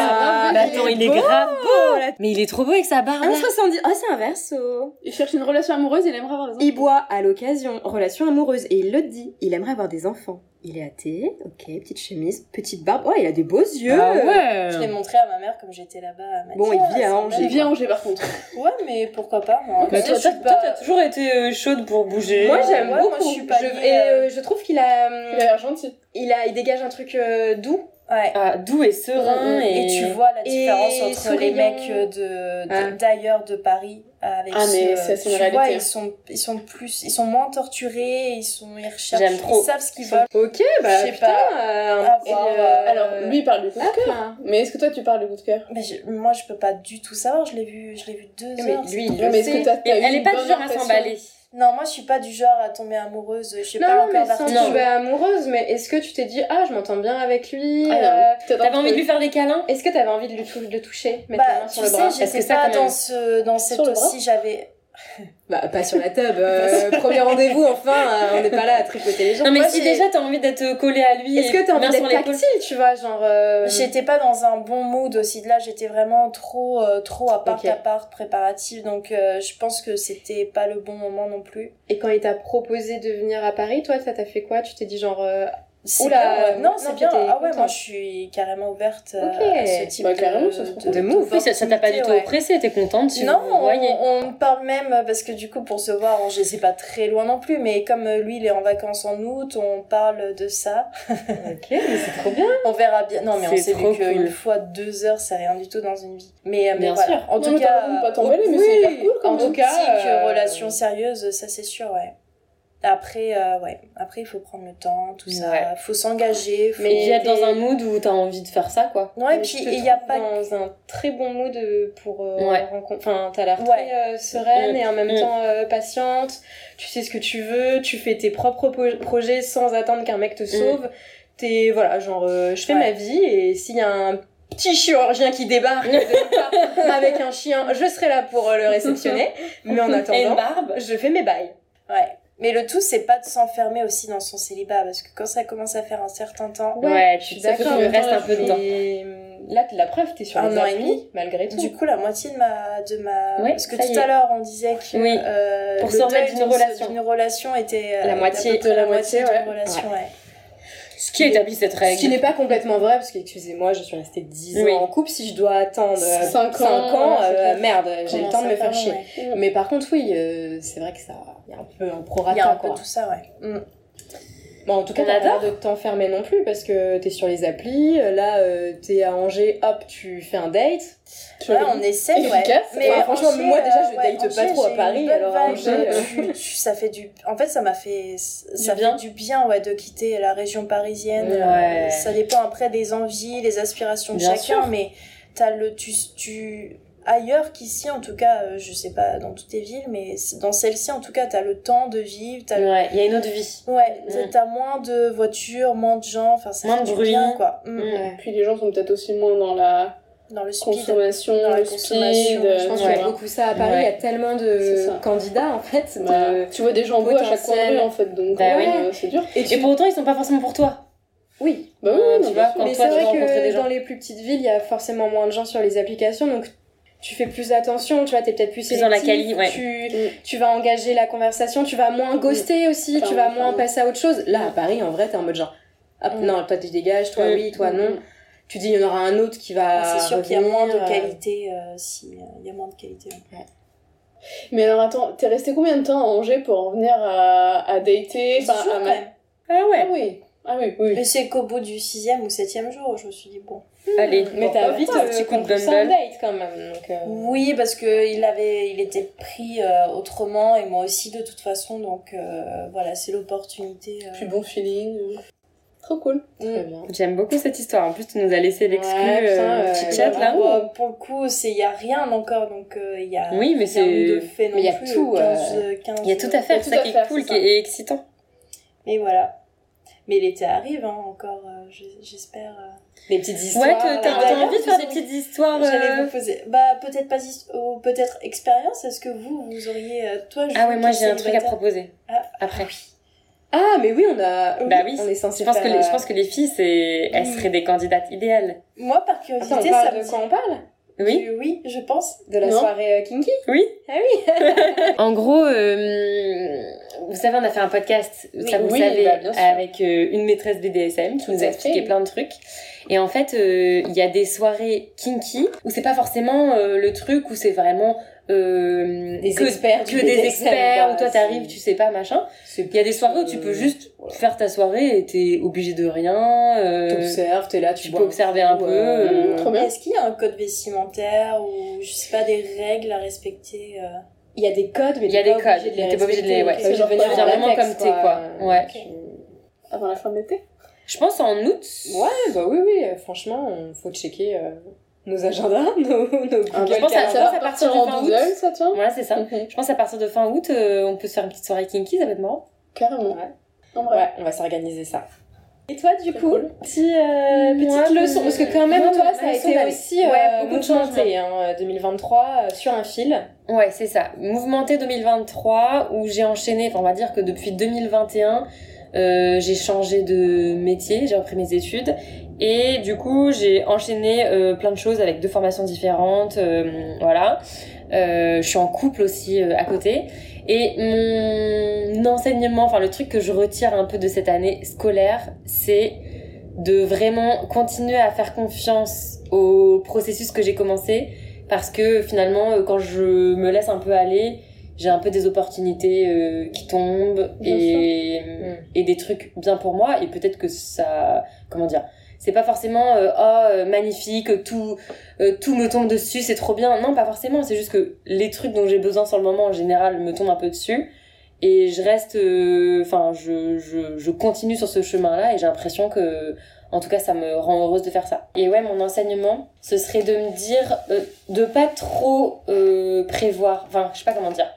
Ah, Mais attends, il est beau. grave beau là. Mais il est trop beau avec sa barbe. 1,70. Ah, c'est un verso. Il cherche une relation amoureuse, il aimerait avoir des enfants. Il boit à l'occasion, relation amoureuse, et il le dit. Il aimerait avoir des enfants. Il est athée, ok, petite chemise, petite barbe. Oh, il a des beaux yeux. Ah ouais. je l'ai montré à ma mère comme j'étais là-bas Bon, il Ah, vit à Angers. Il vient à Angers par contre. ouais mais pourquoi pas moi. Bah, toi, t'as toujours été euh, chaude pour bouger. Moi, j'aime Ouais, moi, beaucoup. je suis pas Je- liée, et euh, euh, je trouve qu'il a, Il a l'air gentil. il a, il dégage un truc euh, doux. Ouais Ah, doux et serein. Mm, mm, Et, Et tu vois la Et différence entre les souriant. mecs euh, de Ah. de- d'ailleurs de Paris avec Ah, mais ce- ça, c'est une tu réalité. vois, ils sont ils sont plus ils sont moins torturés, ils sont ils recherchent J'aime trop. ils savent ce qu'ils veulent. Ok, bah, Je sais putain. pas. euh, À et, voir, euh, euh, Alors, lui il parle du coup de cœur. Mais est-ce que toi tu parles du coup de cœur? Mais je- moi je peux pas du tout savoir, je l'ai vu je l'ai vu deux Mais heures. lui, c'est il tout. le mais est-ce que t'as t'as elle est pas du genre à s'emballer. Non, moi je suis pas du genre à tomber amoureuse. Je suis Non, pas non, encore mais sans tomber amoureuse, mais est-ce que tu t'es dit, ah, je m'entends bien avec lui Ah, euh, T'avais envie de lui faire des câlins Est-ce que t'avais envie de, lui tou- de le toucher Mettre Bah, main tu sur le sais, bras? Parce j'étais que ça, pas dans, ce, dans cette aussi, j'avais... Bah, pas sur la tub. euh, premier rendez-vous, enfin, euh, on n'est pas là à tripoter les gens. Non, mais Moi, si déjà t'as envie d'être collé à lui. Est-ce que t'as envie d'être tactile, tu vois, genre... euh, J'étais pas dans un bon mood aussi. Là, j'étais vraiment trop, trop à part à part préparative. Donc, je pense que c'était pas le bon moment non plus. Et quand il t'a proposé de venir à Paris, toi, ça t'a fait quoi? Tu t'es dit genre... Oula, bien, euh, non, c'est bien. Ah ouais, moi, je suis carrément ouverte euh, Ok. à ce type Bah, de, carrément, de move. Oui, ça t'a pas du tout ouais. oppressé, t'es contente, tu Non, vous voyez. on, on parle même parce que du coup pour se voir, on, je sais pas très loin non plus, mais comme euh, lui il est en vacances en août, on parle de ça. Ok, mais c'est trop bien. On verra bien. Non mais on trop vu qu'une fois deux heures c'est rien du tout dans une vie. Mais, euh, mais Bien voilà. sûr. En tout cas, pas t'emballer, mais oui, c'est hyper cool quand en tout cas, relation sérieuse, ça c'est sûr, ouais. Après, euh, ouais. Après, il faut prendre le temps, tout ça. Ouais. faut s'engager. Faut... Mais il y a dans un mood où t'as envie de faire ça, quoi. Non, et puis, il y a pas dans un très bon mood euh, pour euh, Ouais. Enfin, t'as l'air Ouais. très euh, sereine Mm. et en même Mm. temps euh, patiente. Tu sais ce que tu veux. Tu fais tes propres projets sans attendre qu'un mec te sauve. T'es voilà, genre euh, je fais Ouais. ma vie et s'il y a un petit chirurgien qui débarque de avec un chien, je serai là pour le réceptionner. Mais en Et une attendant, barbe. je fais mes bails. Ouais. Mais le tout, c'est pas de s'enfermer aussi dans son célibat, parce que quand ça commence à faire un certain temps, Ouais, je tu suis ça fait d'accord, qu'il mais reste un peu de temps. Et là, la preuve, t'es sur Un les an et demi. malgré tout. du coup, la moitié de ma. De ma... Ouais, parce que tout à l'heure, on disait que Oui. euh, Pour le se remettre deuil d'une relation. était. euh, La moitié. De la la moitié d'une relation, ouais. Ce qui établit cette Ce règle. qui n'est pas complètement vrai, parce que, excusez-moi, je suis restée 10 Oui. ans en couple. Si je dois attendre euh, Cinq 5 ans, ans, euh, merde, j'ai le temps de me faire chier. ouais. Mais par contre, oui, euh, c'est vrai que ça. Il y a un peu un Il y a prorata, un peu tout ça, ouais. Mm. Bon, en tout cas, t'as pas de t'enfermer non plus, parce que t'es sur les applis. Là, euh, t'es à Angers, hop, tu fais un date. Vois, on essaie, ouais. Enfin, franchement, Angers, moi, déjà, je euh, ouais, date pas trop à Paris, alors vibe, Angers, euh, tu- tu- ça fait du. En fait, ça m'a fait. Ça bien. fait du bien, ouais, de quitter la région parisienne. Ouais. Euh, Ça dépend après des envies, les aspirations de Bien chacun, sûr. mais t'as le. Tu, tu, ailleurs qu'ici, en tout cas, euh, je sais pas dans toutes les villes, mais dans celle-ci, en tout cas, t'as le temps de vivre, le- Ouais, il y a une autre vie. Ouais, Mm. t'as moins de voitures, moins de gens, enfin ça Moins fait de du bruit. bien quoi. Mm. Mm. Puis les gens sont peut-être aussi moins dans la Dans le speed. consommation, Dans le consommation, speed. Je pense tu qu'il y a beaucoup ça à Paris. Ouais. Il y a tellement de candidats, en fait. de- Bah, tu vois des gens beaux à chaque coin de rue en fait, donc Bah ouais, oui. euh, c'est dur. Et Et tu pour autant, ils sont pas forcément pour toi. Oui, Bah oui, Euh, tu vois, quand mais c'est vrai que dans les plus petites villes, il y a forcément moins de gens sur les applications, donc tu fais plus attention, tu vois, t'es peut-être plus Plus dans la sélectif, quali, ouais. tu, Mm. tu vas engager la conversation, tu vas moins ghoster aussi, tu vas moins passer à autre chose. Là, à Paris, en vrai, t'es en mode genre, hop, Mm. non, toi tu dégages, toi Mm. oui, toi Mm. non. Tu dis, il y en aura un autre qui va. C'est sûr qu'il y a moins de euh, qualité euh, si euh, il y a moins de qualité. Mais alors attends, t'es resté combien de temps à Angers pour en venir à, à dater à ma-. Ah Ah ouais. oui, ah oui, oui. Mais c'est qu'au bout du sixième ou septième jour, je me suis dit bon. Allez, Mais Bon, t'as bah, vite un euh, petit coup de date quand même. Donc, euh, Oui, parce que il avait, il était pris euh, autrement et moi aussi de toute façon, donc euh, voilà, c'est l'opportunité. euh. Plus bon feeling. euh. Trop cool. Bien. J'aime beaucoup cette histoire. En plus, tu nous as laissé l'exclu Ouais, petit chat là. Bon, pour le coup, c'est il y a rien encore, donc euh, il y a. Oui, mais rien de c'est. fait non mais il y a plus, tout, 15, 15, Il y a tout à faire, Il y a c'est tout ça qui est cool qui est excitant. Mais voilà. Mais l'été arrive, hein, encore, euh, j'espère. Des petites histoires. Ouais, t'as envie de faire des petites histoires. J'allais euh, vous poser. Bah, peut-être pas. Ou peut-être expérience. Est-ce que vous, vous auriez. euh, Toi, Ah ouais, moi j'ai un truc à proposer. Ah, Après. Ah, mais oui, on a. Bah oui. On est censé Je pense, que faire, les, je euh, pense que les filles, c'est, elles Oui. seraient des candidates idéales. Moi, par curiosité, Attends, on ça me de quoi on parle? Oui. Du- Oui, je pense. De la Non. soirée euh, kinky Oui. Ah oui En gros, euh, vous savez, on a fait un podcast, ça vous oui, savez, bah, avec euh, une maîtresse BDSM qui nous a expliqué plein de trucs. Et en fait, euh, il y a des soirées kinky où c'est pas forcément euh, le truc où c'est vraiment euh, Des que, experts que du des experts où toi t'arrives, tu sais pas machin. Il y a des soirées où tu peux juste faire ta soirée et t'es obligé de rien. euh, T'observes, t'es là, tu, tu peux observer un peu, euh, euh, Trop bien. Est-ce qu'il y a un code vestimentaire ou, je sais pas, des règles à respecter euh, Il y a des codes, mais Il y a t'es des pas obligé codes, de les mais t'es pas obligé de les- respecter. ouais. Pas venir genre en vraiment comme t'es, quoi. Ouais. Avant la fin de l'été? Je pense en août. Ouais, bah oui, oui, euh, franchement, il faut checker. euh, nos agendas, nos, nos Ah, Google je pense à- ça va partir en 20 août. ça, tiens Ouais, c'est ça. Mhm. Je pense à partir de fin août, euh, on peut se faire une petite soirée kinky, ça va être marrant. Carrément. Ouais. En vrai. Ouais, on va s'organiser ça. Et toi, du coup, cool. petit, euh, Moi, petite leçon, parce que quand même, toi, ça a été aussi Ouais, beaucoup de mouvementé, hein, 2023, euh, sur un fil. Ouais, c'est ça. Mouvementé 2023, où j'ai enchaîné, enfin on va dire que depuis 2021, euh, j'ai changé de métier, j'ai repris mes études, et du coup j'ai enchaîné euh, plein de choses avec deux formations différentes, euh, voilà. Je suis en couple aussi à côté. Et mon enseignement, enfin le truc que je retire un peu de cette année scolaire, c'est de vraiment continuer à faire confiance au processus que j'ai commencé parce que finalement quand je me laisse un peu aller j'ai un peu des opportunités euh, qui tombent et, Mm. et des trucs bien pour moi et peut-être que ça comment dire c'est pas forcément euh, oh magnifique tout euh, tout me tombe dessus c'est trop bien non pas forcément c'est juste que les trucs dont j'ai besoin sur le moment en général me tombent un peu dessus et je reste enfin je, je je continue sur ce chemin là et j'ai l'impression que en tout cas, ça me rend heureuse de faire ça. Et ouais, mon enseignement, ce serait de me dire de pas trop prévoir. Enfin, je sais pas comment dire.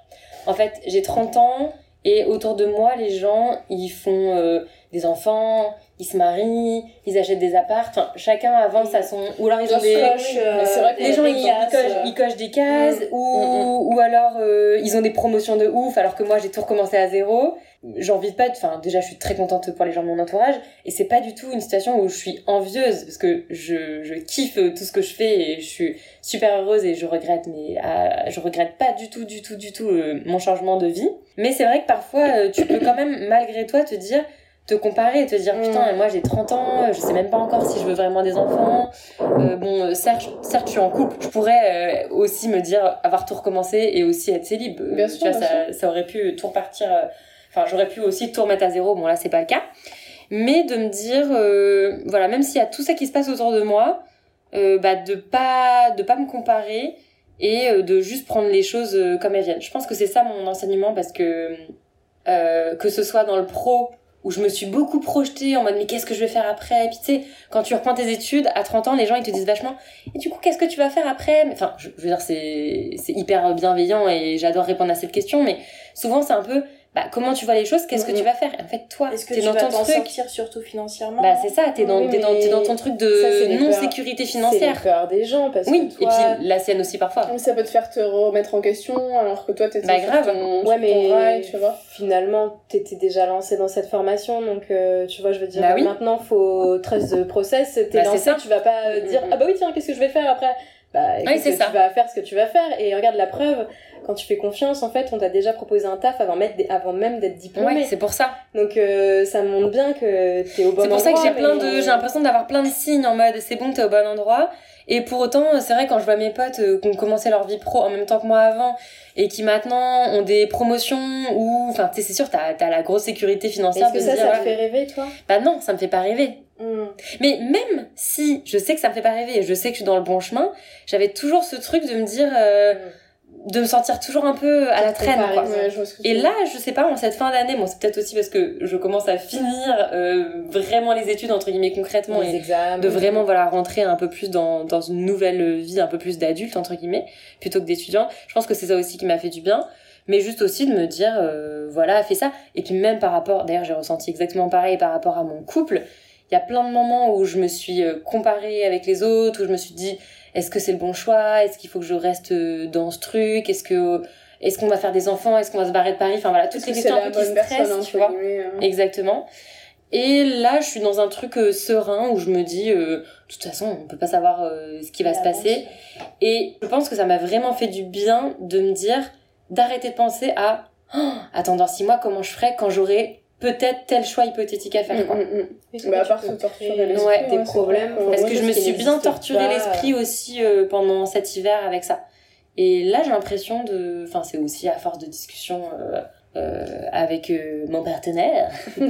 En fait, j'ai 30 ans et autour de moi, les gens, ils font euh, des enfants, ils se marient, ils achètent des apparts. Chacun avance à son. Ou alors ils ont des. Euh, vrai que Les des gens, ils cochent, euh, ils cochent des cases, Mm. ou, ou alors euh, ils ont des promotions de ouf, alors que moi j'ai tout recommencé à zéro. J'ai envie de pas être. Enfin, déjà, je suis très contente pour les gens de mon entourage, et c'est pas du tout une situation où je suis envieuse, parce que je, je kiffe tout ce que je fais et je suis super heureuse et je regrette, mais ah, je regrette pas du tout, du tout, du tout euh, mon changement de vie. Mais c'est vrai que parfois, euh, tu peux quand même, malgré toi, te dire te comparer et te dire Mm. putain moi j'ai 30 ans je sais même pas encore si je veux vraiment des enfants euh, bon euh, certes certes je suis en couple je pourrais euh, aussi me dire avoir tout recommencé et aussi être célib Euh, Bien tu sûr, vois bien ça, ça aurait pu tout repartir euh, enfin j'aurais pu aussi tout remettre à zéro. Bon là c'est pas le cas. Mais de me dire euh, voilà même s'il y a tout ça qui se passe autour de moi euh, bah de pas de pas me comparer et euh, de juste prendre les choses comme elles viennent. Je pense que c'est ça mon enseignement parce que que ce soit dans le pro où je me suis beaucoup projetée en mode mais qu'est-ce que je vais faire après? Et puis tu sais quand tu reprends tes études à 30 ans les gens ils te disent vachement et du coup qu'est-ce que tu vas faire après enfin je, je veux dire c'est hyper bienveillant et j'adore répondre à cette question mais souvent c'est un peu bah comment tu vois les choses qu'est-ce que tu vas faire? En fait toi Est-ce que t'es tu dans vas ton truc sortir surtout financièrement? Bah c'est ça t'es dans Oui, t'es dans t'es dans ton truc c'est de les non peurs- sécurité C'est financière les peurs des gens, parce oui que toi... et puis la sienne aussi parfois Mais ça peut te faire te remettre en question alors que toi t'étais Bah, grave. ton, Ouais, mais ton rail, tu vois. finalement, t'étais déjà lancé dans cette formation, donc euh, tu vois, je veux dire, Bah oui. maintenant, faut trust the process, t'es Bah, c'est lancé, ça. tu vas pas euh, dire, Mhm. ah bah oui, tiens, qu'est-ce que je vais faire après? Bah, écoute, c'est ça. tu vas faire ce que tu vas faire, et regarde la preuve, quand tu fais confiance, en fait, on t'a déjà proposé un taf avant, mettre des- avant même d'être diplômé. ouais c'est pour ça Donc euh, ça montre bien que t'es au bon C'est endroit. pour ça que j'ai plein de, j'ai l'impression d'avoir plein de signes en mode c'est bon, t'es au bon endroit. Et pour autant, c'est vrai quand je vois mes potes euh, qui ont commencé leur vie pro en même temps que moi avant et qui maintenant ont des promotions ou, enfin, tu sais, c'est sûr, t'as, t'as la grosse sécurité financière Est-ce que ça, dire, ça te ouais, fait rêver, toi? bah non, ça me fait pas rêver. Hmm. Mais même si je sais que ça me fait pas rêver et je sais que je suis dans le bon chemin, j'avais toujours ce truc de me dire, euh, de me sentir toujours un peu à la traîne, quoi. Ouais, Et là, je sais pas, en cette fin d'année, bon, c'est peut-être aussi parce que je commence à finir euh, vraiment les études, entre guillemets, concrètement, les et examens. de vraiment voilà rentrer un peu plus dans, dans une nouvelle vie, un peu plus d'adulte, entre guillemets, plutôt que d'étudiant. Je pense que c'est ça aussi qui m'a fait du bien. Mais juste aussi de me dire, euh, voilà, fais ça. Et puis même par rapport, d'ailleurs, j'ai ressenti exactement pareil par rapport à mon couple. Il y a plein de moments où je me suis euh, comparée avec les autres, où je me suis dit, est-ce que c'est le bon choix? Est-ce qu'il faut que je reste euh, dans ce truc? Est-ce que est-ce qu'on va faire des enfants? Est-ce qu'on va se barrer de Paris? Enfin voilà, toutes les que questions un peu qui stressent, tu vois? euh. Exactement. Et là, je suis dans un truc euh, serein où je me dis, euh, de toute façon, on peut pas savoir euh, ce qui va se passer. Et je pense que ça m'a vraiment fait du bien de me dire, d'arrêter de penser à, oh, attends, dans six mois, comment je ferai quand j'aurai peut-être tel choix hypothétique à faire, quoi. Mm, mm, mm. Que Bah, à part se torturer l'esprit, ouais, tes ouais, c'est problèmes vrai. Parce que je me suis bien torturé l'esprit aussi euh, pendant cet hiver avec ça. Et là, j'ai l'impression de... Enfin, c'est aussi à force de discussion euh, euh, avec euh, mon partenaire.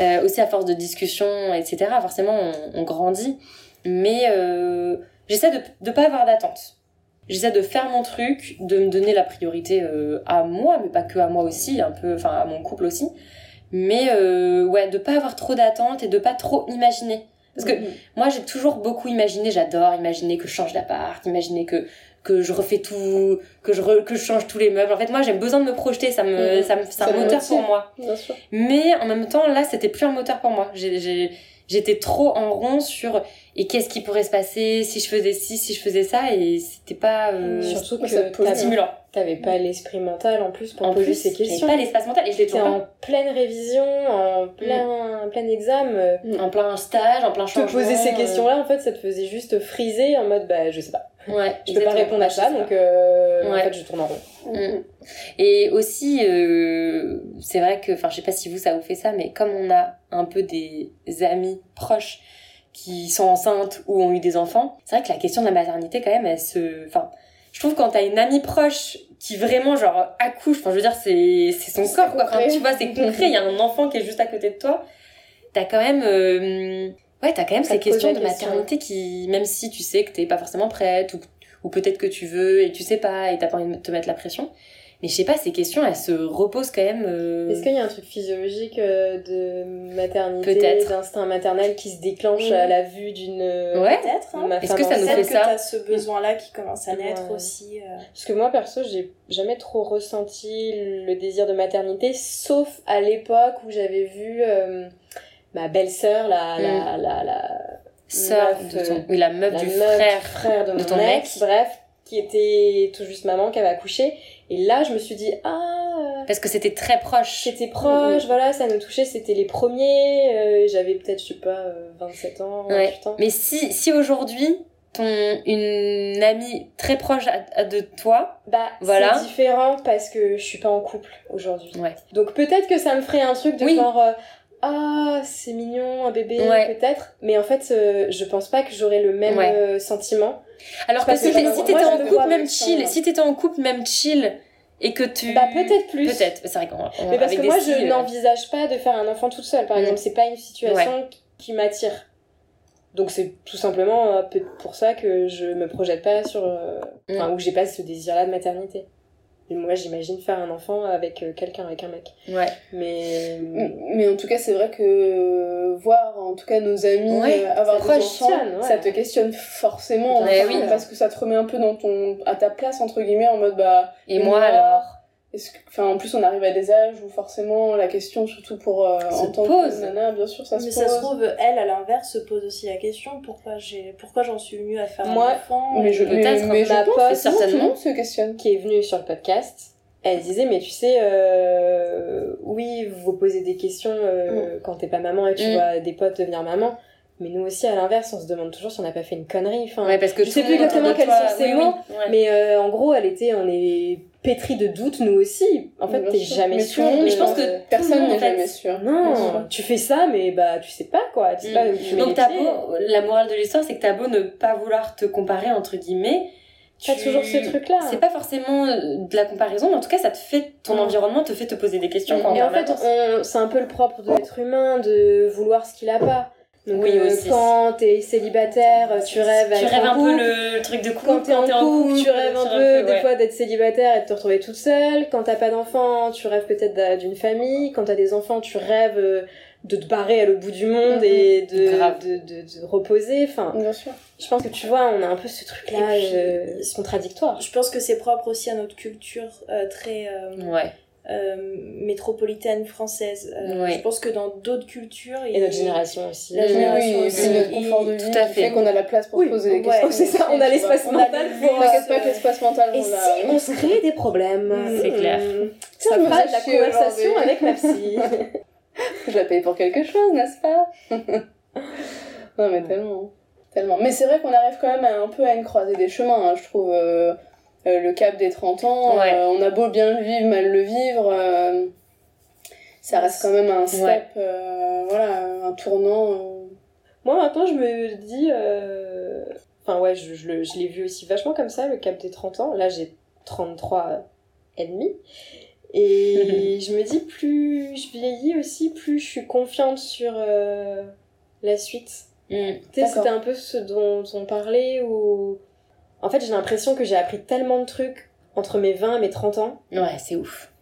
Euh, aussi à force de discussion, etc. Forcément, on, on grandit. Mais euh, j'essaie de ne pas avoir d'attente. J'essaie de faire mon truc, de me donner la priorité euh, à moi, mais pas que à moi aussi, un peu, enfin à mon couple aussi. Mais euh, ouais, de pas avoir trop d'attente et de pas trop imaginer. Parce que Mhm. moi, j'ai toujours beaucoup imaginé, j'adore imaginer que je change d'appart, imaginer que que je refais tout, que je re- que je change tous les meubles. En fait, moi, j'ai besoin de me projeter, ça me Mhm. ça me c'est un moteur pour moi. Bien sûr. Mais en même temps, là, c'était plus un moteur pour moi. J'ai j'ai j'étais trop en rond sur et qu'est-ce qui pourrait se passer si je faisais ci, si je faisais ça? Et c'était pas euh, Surtout que te t'avais- stimulant. t'avais pas l'esprit mental en plus pour En poser plus, ces questions. pas l'espace mental et je toujours en pleine révision, en plein, plein examen. euh, pas. En plein stage, en plein Te changement. poser ces euh, questions-là, en fait, ça te faisait juste friser en mode, bah, je sais pas. Ouais, Je peux pas répondre à ça, donc euh, en fait, je tourne en rond. Mm. Et aussi, euh, c'est vrai que, enfin, je sais pas si vous, ça vous fait ça, mais comme on a un peu des amis proches qui sont enceintes ou ont eu des enfants, c'est vrai que la question de la maternité, quand même, elle se... Enfin, je trouve quand t'as une amie proche qui vraiment, genre, accouche, enfin, je veux dire, c'est c'est son corps, quoi. Enfin, tu vois, c'est concret, il y a un enfant qui est juste à côté de toi. T'as quand même... euh, Ouais, t'as quand même Ça ces questions de question. maternité qui, même si tu sais que t'es pas forcément prête, ou, ou peut-être que tu veux et tu sais pas, et t'as pas envie de te mettre la pression, mais je sais pas, ces questions, elles se reposent quand même. euh, Est-ce qu'il y a un truc physiologique euh, de maternité, Peut-être. d'instinct maternel qui se déclenche Mhm. à la vue d'une Ouais. Peut-être. Hein. Est-ce que ça nous fait que ça ce besoin-là qui commence à naître Ouais. aussi. euh. Parce que moi, perso, j'ai jamais trop ressenti le désir de maternité, sauf à l'époque où j'avais vu euh, ma belle-sœur, la, la, la, la, sœur meuf, de ton, euh, oui, la meuf la du meuf frère. frère de, de mon ton ex, mec. bref, qui était tout juste maman, qui avait accouché. Et là, je me suis dit, ah, Parce que c'était très proche. c'était proche, voilà, ça nous touchait, c'était les premiers. euh, J'avais peut-être, je sais pas, euh, 27 ans, 28 Ouais. ans. Mais si, si aujourd'hui, ton, une amie très proche à- à de toi, Bah, Voilà. c'est différent parce que je suis pas en couple aujourd'hui. Ouais. Donc peut-être que ça me ferait un truc de Oui. genre euh, ah c'est mignon un bébé Ouais. peut-être, mais en fait euh, je pense pas que j'aurais le même Ouais. euh, sentiment. Alors que que si t'étais en le couple même chill, ça. si t'étais en couple même chill et que tu. Bah peut-être plus. Peut-être, c'est vrai qu'on. on- Mais parce que moi je n'envisage pas de faire un enfant toute seule par Mm. exemple, c'est pas une situation qui m'attire. Donc c'est tout simplement euh, pour ça que je me projette pas sur euh, Mm. enfin où j'ai pas ce désir là de maternité. Et moi j'imagine faire un enfant avec euh, quelqu'un avec un mec. Ouais. Mais Mais en tout cas, c'est vrai que voir en tout cas nos amis Ouais, euh, avoir des enfants, ouais. ça te questionne forcément. Ouais, enfin, oui. Parce que ça te remet un peu dans ton, à ta place, entre guillemets, en mode bah. Et moi alors est-ce que- Enfin, en plus, on arrive à des âges où forcément la question, surtout pour euh, en tant pose. que nana, bien sûr, ça Mais se ça pose. se trouve, elle, à l'inverse, se pose aussi la question pourquoi j'ai, pourquoi j'en suis venue à faire Moi, un enfant. mais je, Peut-être, mais, mais je ma pense pote, certainement, tout le certainement. monde se questionne. qui est venue sur le podcast, elle disait mais tu sais euh, oui vous vous posez des questions euh, quand t'es pas maman et tu Mm. vois des potes devenir maman mais nous aussi à l'inverse on se demande toujours si on n'a pas fait une connerie enfin Ouais, parce que je sais plus exactement quels sont ces mots, mais euh, en gros elle était on est pétri de doutes nous aussi en fait t'es jamais Mais sûr de- je pense que euh, Personne n'est jamais sûr. non sûr. tu fais ça mais bah tu sais pas quoi tu sais pas où tu mets Donc t'as beau, la morale de l'histoire, c'est que t'as beau ne pas vouloir te comparer entre guillemets. T'as tu- toujours ce truc là C'est pas forcément euh, de la comparaison, mais en tout cas, ça te fait, ton Mm. environnement te fait te poser des questions. Mm. quand Et en fait, on- c'est un peu le propre de l'être humain de vouloir ce qu'il a pas. Donc, Oui, euh, aussi. quand t'es célibataire, tu rêves tu rêves un peu couple. le truc de couple. Quand t'es en couple, tu rêves un peu des ouais. fois d'être célibataire et de te retrouver toute seule. Quand t'as pas d'enfant, tu rêves peut-être d'une famille. Quand t'as des enfants, tu rêves euh, de te barrer à l'autre bout du monde Mhm. et de, de, de, de reposer. Enfin, Bien sûr. je pense que tu vois, on a un peu ce truc-là puis- euh, contradictoire. Je pense que c'est propre aussi à notre culture euh, très euh, Ouais. Euh, métropolitaine française. Euh, Ouais. Je pense que dans d'autres cultures. Et notre génération aussi. La génération oui, aussi. notre Et- confort de tout à fait. fait qu'on a la place pour Oui, poser des ouais, questions. c'est ça, on a l'espace mental T'inquiète pas euh, que l'espace mental, Et on si on se crée des problèmes C'est clair. Tiens, Ça me la conversation avec ma psy. Je la paye pour quelque chose, n'est-ce pas? Non, mais tellement. Tellement. Mais c'est vrai qu'on arrive quand même à, un peu à une croisée des chemins, hein, je trouve. euh, euh, le cap des 30 ans, Ouais. euh, on a beau bien le vivre, mal le vivre, euh, ça reste quand même un step, Ouais. euh, voilà, un tournant. euh. Moi maintenant je me dis... euh, Enfin ouais, je, je, l'ai vu aussi vachement comme ça, le cap des 30 ans. Là j'ai 33 et demi. Et je me dis, plus je vieillis aussi, plus je suis confiante sur euh, la suite. Mm. Tu sais, D'accord. c'était un peu ce dont on parlait où... En fait, j'ai l'impression que j'ai appris tellement de trucs entre mes 20 et mes 30 ans. Ouais, c'est ouf.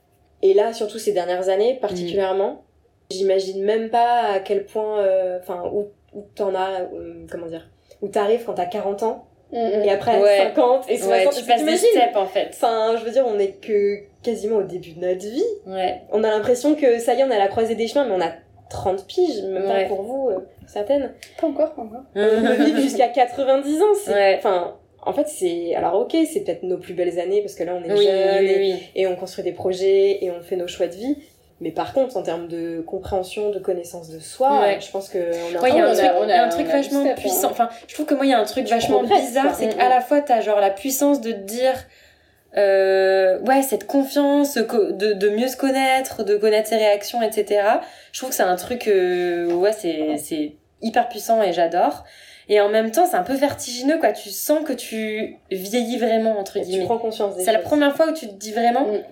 Et là, surtout ces dernières années, particulièrement, j'imagine même pas à quel point, euh, enfin, où, où t'en as, euh, comment dire, où t'arrives quand t'as 40 ans, Mm, mm. et après Ouais. 50 et 60, Ouais, tu passes des t'imagines steps en fait. Enfin, je veux dire, on est que quasiment au début de notre vie. Ouais. On a l'impression que ça y est, on est à la croisée des chemins, mais on a 30 piges, même Ouais. pas pour vous, euh, certaines. Pas encore, pas encore. On peut vivre jusqu'à 90 ans. c'est- Ouais. Enfin, en fait, c'est. Alors, ok, c'est peut-être nos plus belles années parce que là, on est Oui, jeunes oui, et, oui. et on construit des projets et on fait nos choix de vie. Mais par contre, en termes de compréhension, de connaissance de soi, Ouais. je pense Ouais, y a on un a- truc, on il y a un truc vachement step, puissant. hein. Enfin, je trouve que moi, il y a un truc vachement bizarre, c'est Mm, qu'à mm. la fois, t'as genre la puissance de te dire, euh, ouais, cette confiance, co- de, de mieux se connaître, de connaître ses réactions, etc. Je trouve que c'est un truc, euh, ouais, c'est hyper puissant et j'adore. Et en même temps, c'est un peu vertigineux, quoi. Tu sens que tu vieillis vraiment, entre Et tu guillemets. prends conscience des C'est la première fois où tu te dis vraiment, Mm.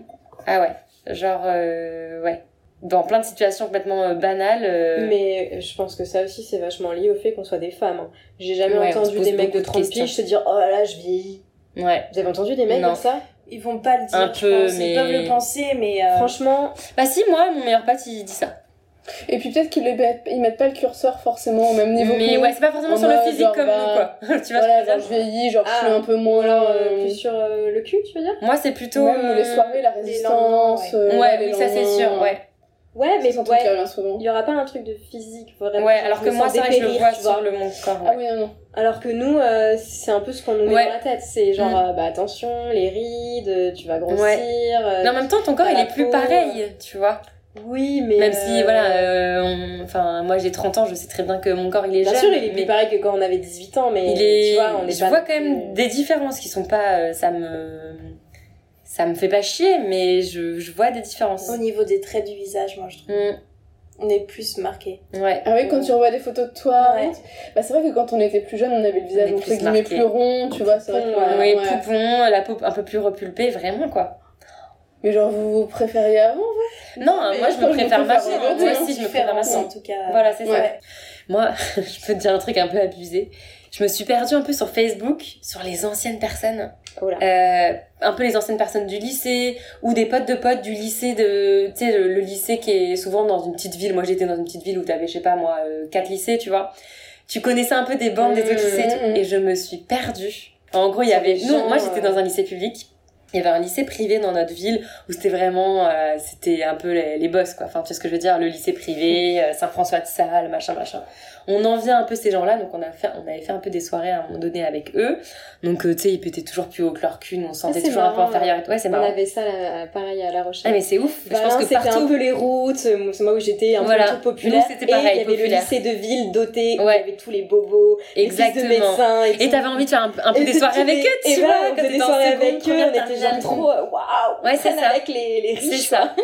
ah ouais, genre, euh, ouais. Dans plein de situations complètement euh, banales. euh, Mais je pense que ça aussi, c'est vachement lié au fait qu'on soit des femmes. hein. J'ai jamais Ouais, entendu des mecs de beaucoup de 30 questions. piges se dire Oh là là, je vieillis. Ouais. Vous avez entendu des mecs Non. comme ça? Ils vont pas le dire, Un peu, pense. mais- Ils peuvent le penser, mais. euh, Franchement, Bah si, moi, mon meilleur pote, il dit ça. Et puis peut-être qu'ils ils mettent pas le curseur forcément au même niveau que Mais nous. ouais, c'est pas forcément En sur le physique genre, comme bah, nous, quoi. tu vois Voilà, que je genre je vieillis, genre je Ah, suis un peu moins... alors euh, euh, plus sur euh, le cul, tu veux dire Moi, c'est plutôt... Même euh, les soirées, la résistance... lendemains, euh, Ouais, les oui, ça c'est sûr, ouais. Ouais, Mais ouais, il y aura pas un truc de physique vraiment. Ouais, alors que me moi, c'est vrai que je le vois sur le mon corps. Ah ouais. oui, non, non. Alors que nous, euh, c'est un peu ce qu'on nous met Ouais. dans la tête. C'est genre, Mm. euh, bah attention, les rides, euh, tu vas grossir. euh, Mais en même temps, ton corps, il est plus peau, pareil, tu vois. Oui, mais. Même si, euh, voilà, euh, on- enfin, moi j'ai 30 ans, je sais très bien que mon corps, il est Bien jeune. sûr, il est mais plus pareil que quand on avait 18 ans, mais il est... tu vois, on est je pas vois quand même des différences qui sont pas... euh, ça me... Ça me fait pas chier, mais je, je vois des différences. Au niveau des traits du visage, moi, je trouve. Mm, On est plus marqué. ouais. Ah oui, quand tu revois des photos de toi, Ouais. bah c'est vrai que quand on était plus jeune, on avait le visage entre plus guillemets plus rond, tu vois, c'est vrai que... Ouais, Oui, ouais. poupon, la peau un peu plus repulpée, vraiment quoi. Mais genre, vous vous préfériez avant Non, mais moi je me je me préfère les deux, Moi aussi, je me préfère Différence, en maintenant. tout cas. Voilà, c'est ça. Ouais. Moi, je peux te dire un truc un peu abusé. Je me suis perdue un peu sur Facebook, sur les anciennes personnes. Oh là. Euh, un peu les anciennes personnes du lycée, ou des potes de potes du lycée de... Tu sais, le, le lycée qui est souvent dans une petite ville. Moi, j'étais dans une petite ville où t'avais, je sais pas moi, euh, quatre lycées, tu vois. Tu connaissais un peu des bandes des autres Mmh, lycées et tout, mmh. et je me suis perdue. En gros, il y avait... gens, moi, j'étais euh, dans un lycée public. Il y avait un lycée privé dans notre ville où c'était vraiment, euh, c'était un peu les, boss quoi. Enfin, tu sais ce que je veux dire, le lycée privé, euh, Saint-François de Sales, machin, machin. On en vient un peu ces gens-là, donc on a fait, on avait fait un peu des soirées à un moment donné avec eux. Donc euh, tu sais, ils pétaient toujours plus haut que leur cul, on se sentait toujours un peu inférieur. et tout. Ouais, c'est On marrant. avait ça là, pareil à La Rochelle. Ah mais c'est ouf. Bah je pense que partout. un peu les routes, euh, c'est moi où j'étais un Voilà. peu truc populaire. C'était pareil, et il y avait le lycée de ville doté, où il Ouais. y avait tous les bobos, les fils de Exactement. médecins. Et t'avais envie de faire un, un peu Et des soirées avec eux, tu vois, voilà, on des soirées avec eux, on était genre trop, euh, waouh, Ouais, on c'est ça. avec les, les C'est riches, ça.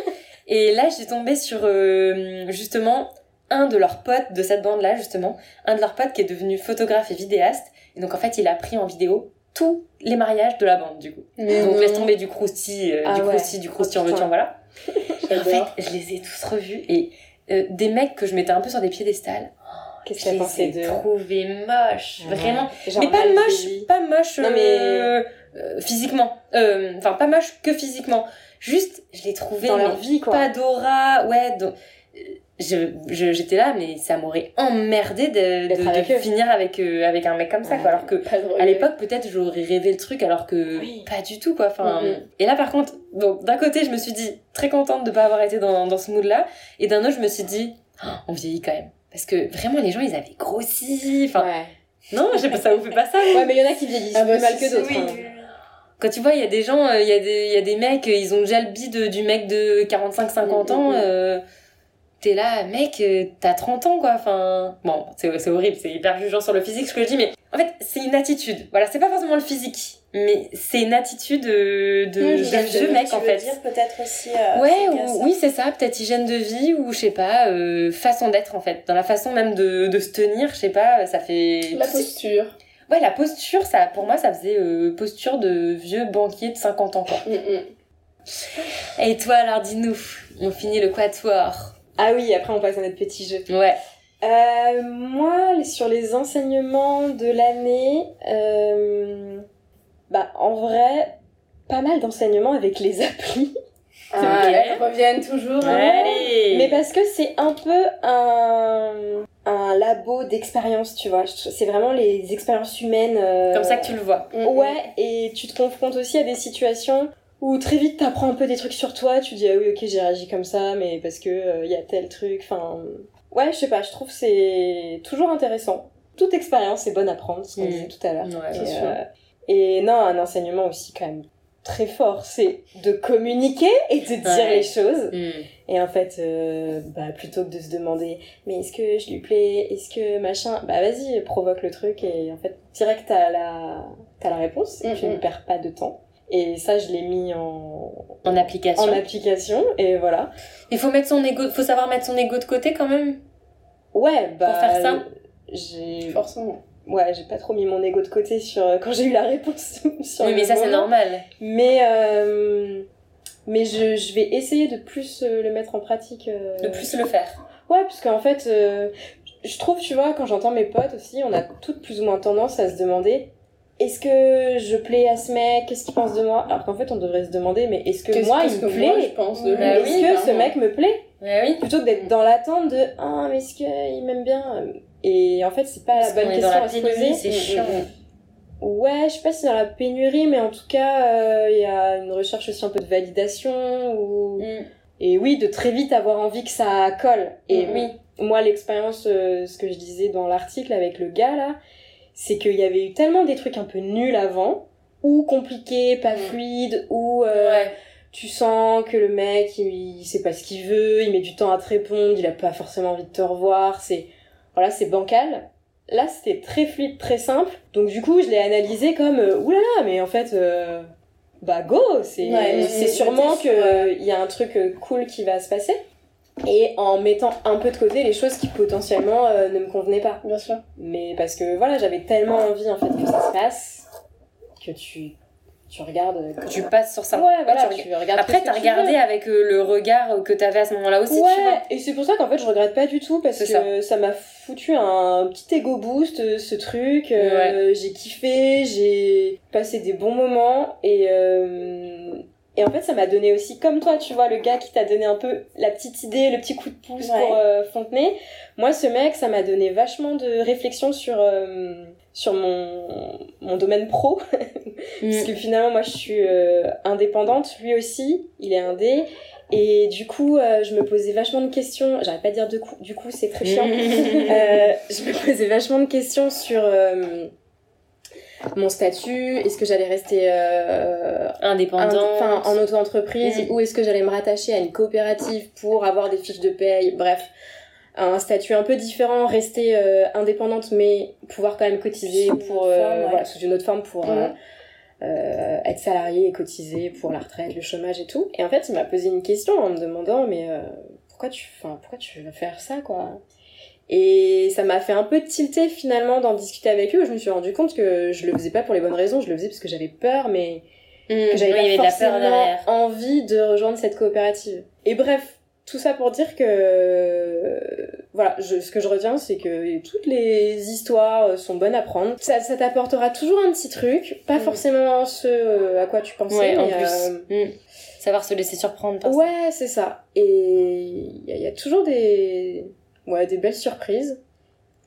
Et là, j'ai tombé sur euh, justement un de leurs potes de cette bande-là, justement, un de leurs potes qui est devenu photographe et vidéaste. Et donc en fait, il a pris en vidéo tous les mariages de la bande, du coup. Mais donc laisse tomber du crousti, euh, Ah du ouais. crousti, du crousti Oh, en veux putain. voilà. Et en fait, je les ai tous revus et euh, des mecs que je mettais un peu sur des piédestals, Qu'est-ce les pensait ai d'eux? trouvés moches, Ouais. vraiment. Genre mais pas moche, pas moche, Non, euh, euh, physiquement. Euh, Enfin, pas moche que physiquement. Juste, je les trouvais dans mais leur vie, quoi. pas d'aura, ouais. donc, euh, je je- j'étais là, mais ça m'aurait emmerdé de, de, avec de eux. finir avec euh, avec un mec comme ça, Ouais. quoi. Alors que à l'époque, peut-être j'aurais rêvé le truc, alors que Oui. pas du tout, quoi. Enfin, et là, par contre, donc d'un côté, je me suis dit très contente de pas avoir été dans dans ce mood-là, et d'un autre, je me suis dit, Oh, on vieillit quand même. Parce que vraiment, les gens, ils avaient grossi. Enfin, Ouais. non, je sais pas, ça vous fait pas ça. Ouais, mais il y en a qui vieillissent Ah bah, plus mal que d'autres. Oui, hein. Quand tu vois, il y a des gens, euh, il y, a des- y a des mecs, ils ont déjà le bide du mec de 45-50 ans. Euh, T'es là, mec, euh, t'as 30 ans, quoi. Enfin, bon, c'est horrible, c'est hyper jugeant sur le physique, ce que je dis, mais en fait, c'est une attitude. Voilà, c'est pas forcément le physique, mais c'est une attitude euh, de, vieux mec, en veux fait. dire peut-être aussi. euh, Ouais, ou- oui, c'est ça, peut-être hygiène de vie, ou je sais pas, euh, façon d'être, en fait. Dans la façon même de, de se tenir, je sais pas, ça fait... La posture. Ouais, la posture, ça, pour moi, ça faisait euh, posture de vieux banquier de 50 ans, quoi. Mm, mm. Et toi, alors, dis-nous, on finit le quatuor. Ah oui, après on passe à notre petit jeu. Ouais. Euh, moi, sur les enseignements de l'année, euh, bah en vrai, pas mal d'enseignements avec les applis. Ah, Ok. elles reviennent toujours. Allez Mais parce que c'est un peu un... un labo d'expériences, tu vois. C'est vraiment les expériences humaines. euh, Comme ça que tu le vois. Mm, Ouais, et tu te confrontes aussi à des situations où très vite t'apprends un peu des trucs sur toi, tu dis ah oui ok j'ai réagi comme ça mais parce que il y a tel truc, enfin ouais je sais pas, je trouve que c'est toujours intéressant. Toute expérience est bonne à prendre, ce qu'on Mm. disait tout à l'heure. Ouais, Et, sûr. euh, et non, un enseignement aussi quand même très fort, c'est de communiquer et de dire Ouais. les choses. Mm. Et en fait, euh, bah, plutôt que de se demander, mais est-ce que je lui plais, est-ce que machin, bah vas-y, provoque le truc et en fait, direct t'as la, t'as la réponse et tu Mhm. ne perds pas de temps. Et ça, je l'ai mis en, En application. en application et voilà. Il faut mettre son ego, faut savoir mettre son ego de côté quand même. Ouais, bah. faire ça J'ai, Forcément. ouais, j'ai pas trop mis mon ego de côté sur, quand j'ai eu la réponse sur oui, mais ça c'est normal. Mais, euh, mais je, je vais essayer de plus euh, le mettre en pratique. euh, De plus le faire. Ouais, parce qu'en fait, euh, je trouve, tu vois, quand j'entends mes potes aussi, on a toutes plus ou moins tendance à se demander est-ce que je plais à ce mec? Qu'est-ce qu'il pense de moi? Alors qu'en fait, on devrait se demander mais est-ce que moi, qu'est-ce il que me moi, plaît? je pense de lui? Bah Est-ce oui, que ce mec me plaît? Ouais, oui. Plutôt que d'être dans l'attente de ah, mais est-ce qu'il m'aime bien Et en fait, c'est pas Parce la bonne est question dans la à se poser. c'est Mm, chiant. mm, Ouais, je sais pas si c'est dans la pénurie, mais en tout cas, euh, il y a une recherche aussi un peu de validation ou Mm. et oui, de très vite avoir envie que ça colle. Et oui, moi, l'expérience, euh, ce que je disais dans l'article avec le gars, là, c'est qu'il y avait eu tellement des trucs un peu nuls avant, ou compliqués, pas Mhm. fluides, ou euh, Ouais. tu sens que le mec, il, il sait pas ce qu'il veut, il met du temps à te répondre, il a pas forcément envie de te revoir, c'est, voilà, c'est bancal. Là, c'était très fluide, très simple. Donc, du coup, je l'ai analysé comme, euh, oulala, mais en fait, euh, bah, go! C'est, Ouais, sûrement qu'il y a un truc cool qui va se passer. Et en mettant un peu de côté les choses qui potentiellement euh, ne me convenaient pas. Bien sûr. Mais parce que, voilà, j'avais tellement envie, en fait, que ça se passe, que tu, tu regardes. euh, Tu passes sur ça. Ouais, voilà, tu tu regardes. Après, t'as que regardé veux. avec euh, le regard que t'avais à ce moment-là aussi, tu vois. Ouais, et c'est pour ça qu'en fait je regrette pas du tout parce que ça m'a foutu un petit ego boost euh, ce truc. euh, J'ai kiffé, j'ai passé des bons moments et euh, et en fait ça m'a donné aussi comme toi tu vois le gars qui t'a donné un peu la petite idée, le petit coup de pouce Ouais. pour euh, Fontenay. Moi ce mec ça m'a donné vachement de réflexion sur euh, sur mon mon domaine pro parce que finalement moi je suis euh, indépendante, lui aussi, il est indé et du coup euh, je me posais vachement de questions, j'arrête pas de dire de coup, du coup c'est très chiant. Euh, je me posais vachement de questions sur euh, mon statut, est-ce que j'allais rester euh, Indépendant. ind- enfin, en auto-entreprise Mm. ou est-ce que j'allais me rattacher à une coopérative pour avoir des fiches de paye, bref, un statut un peu différent, rester euh, indépendante mais pouvoir quand même cotiser Sous une pour autre euh, forme, ouais. voilà, sous une autre forme pour Mhm. euh, être salarié et cotiser pour la retraite, le chômage et tout. Et en fait, il m'a posé une question en me demandant mais pourquoi tu pourquoi tu veux faire ça quoi? Et ça m'a fait un peu tilter finalement d'en discuter avec eux. Je me suis rendu compte que je le faisais pas pour les bonnes raisons. Je le faisais parce que j'avais peur, mais Mm. que j'avais Oui, pas de la peur forcément envie de rejoindre cette coopérative. Et bref, tout ça pour dire que voilà, je, ce que je retiens, c'est que toutes les histoires sont bonnes à prendre. Ça, ça t'apportera toujours un petit truc, pas Mhm. forcément ce euh, à quoi tu pensais. Ouais, en mais, plus. euh, Mm. Savoir se laisser surprendre par. Ouais, c'est ça. Et il y, a- il y a toujours des, ouais, des belles surprises.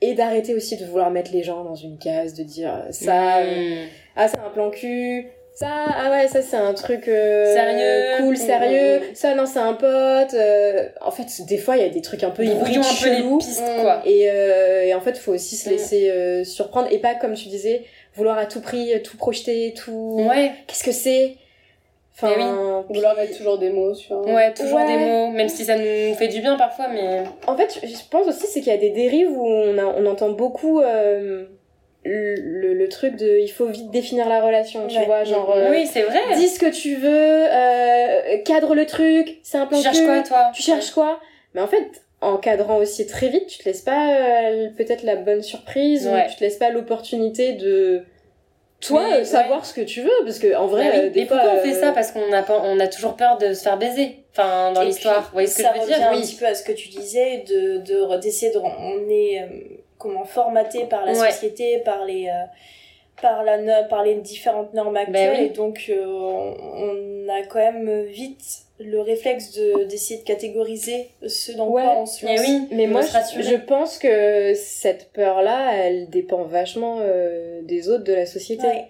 Et d'arrêter aussi de vouloir mettre les gens dans une case, de dire euh, ça, euh, Mm. ah c'est un plan cul, ça, ah ouais, ça c'est un truc euh, Sérieux. cool, Mm, sérieux, mm, ça non c'est un pote. euh, En fait, des fois il y a des trucs un peu hybrides, un peu les pistes, quoi. Et, euh, et en fait, faut aussi se laisser euh, surprendre et pas, comme tu disais, vouloir à tout prix euh, tout projeter, tout. Ouais. Qu'est-ce que c'est? Enfin, Vouloir mettre toujours des mots sur. Ouais, toujours Ouais. des mots, même si ça nous fait du bien parfois, mais. En fait, je pense aussi c'est qu'il y a des dérives où on, a- on entend beaucoup euh, le, le- le truc de il faut vite définir la relation, tu Ouais. vois, genre euh, oui, c'est vrai. dis ce que tu veux, euh, cadre le truc, c'est un plan Tu cherches cul, quoi, toi? Tu cherches quoi? Mais en fait, en cadrant aussi très vite, tu te laisses pas euh, peut-être la bonne surprise Ouais. ou tu te laisses pas l'opportunité de toi Oui, euh, savoir ce que tu veux parce que en vrai Bah oui. euh, des Mais pourquoi fois, on fait euh, ça Parce qu'on a, pas- on a toujours peur de se faire baiser. Enfin, dans l'histoire. Vous voyez ce que ça je veux revient dire un petit peu à ce que tu disais, de de- d'essayer de, on est euh, comment formaté par la Ouais. société, par les euh, par la par les différentes normes actuelles, Ben oui. et donc euh, on, on a quand même vite le réflexe de d'essayer de catégoriser ce dans Ouais, quoi on se Eh lance. oui, Mais moi, je, je pense que cette peur-là, elle dépend vachement euh, des autres de la société. Ouais.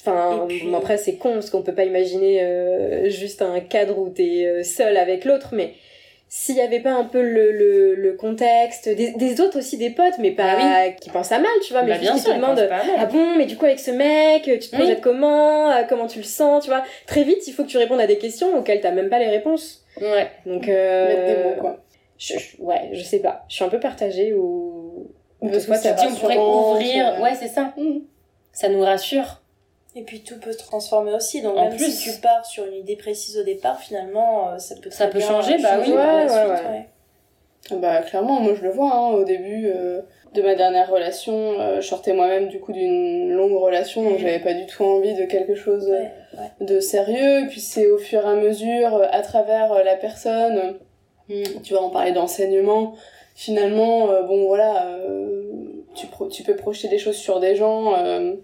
Enfin, puis- bon, après, c'est con, parce qu'on peut pas imaginer euh, juste un cadre où t'es euh, seul avec l'autre, mais s'il y avait pas un peu le, le, le contexte, des, des autres aussi, des potes, mais pas Ah qui pensent à mal, tu vois, mais Bah, bien qui sûr, te demandent ah bon, mais du coup, avec ce mec, tu te Oui. projettes comment Euh, Comment tu le sens Tu vois Très vite, il faut que tu répondes à des questions auxquelles t'as même pas les réponses. Ouais. Donc, euh, Mettre des mots, quoi. je- je- ouais, je sais pas. Je suis un peu partagée ou. Parce Toi, que ça Tu dis, on pourrait ouvrir. c'est- Ouais, c'est ça. Mhm. Ça nous rassure. Et puis tout peut se transformer aussi. Donc En même plus. si tu pars sur une idée précise au départ, finalement, euh, ça peut Ça peut changer, bah oui. Ouais, ouais, suite, ouais. Ah Bah clairement, moi je le vois, hein, au début euh, de ma dernière relation, euh, je sortais moi-même du coup d'une longue relation, donc Mhm. j'avais pas du tout envie de quelque chose Ouais, ouais. de sérieux, puis c'est au fur et à mesure, à travers la personne, euh, tu vois, on parlait d'enseignement, finalement, euh, bon voilà, euh, tu, pro- tu peux projeter des choses sur des gens euh,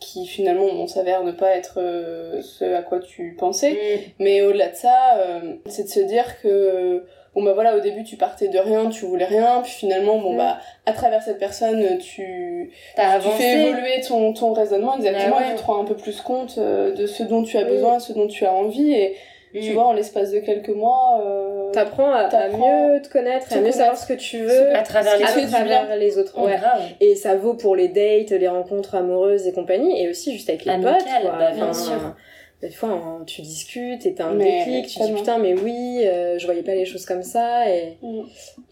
qui finalement on s'avère ne pas être euh, ce à quoi tu pensais, mais au-delà de ça, euh, c'est de se dire que bon bah voilà au début tu partais de rien, tu voulais rien, puis finalement bon Mm. bah à travers cette personne tu T'as tu fais évoluer ton ton raisonnement exactement, Ah ouais. et tu te rends un peu plus compte euh, de ce dont tu as Oui. besoin, ce dont tu as envie et tu vois en l'espace de quelques mois euh, T'apprends à, mieux te connaître, te à mieux connaître. savoir ce que tu veux À travers les à travers les autres. Ouais, grave. Et ça vaut pour les dates, les rencontres amoureuses et compagnie, et aussi juste avec les potes. Quoi. bah, bien sûr. Des fois, hein, tu discutes et t'as un Mais déclic, tu dis putain, mais oui, euh, je voyais pas les choses comme ça, et, Mm.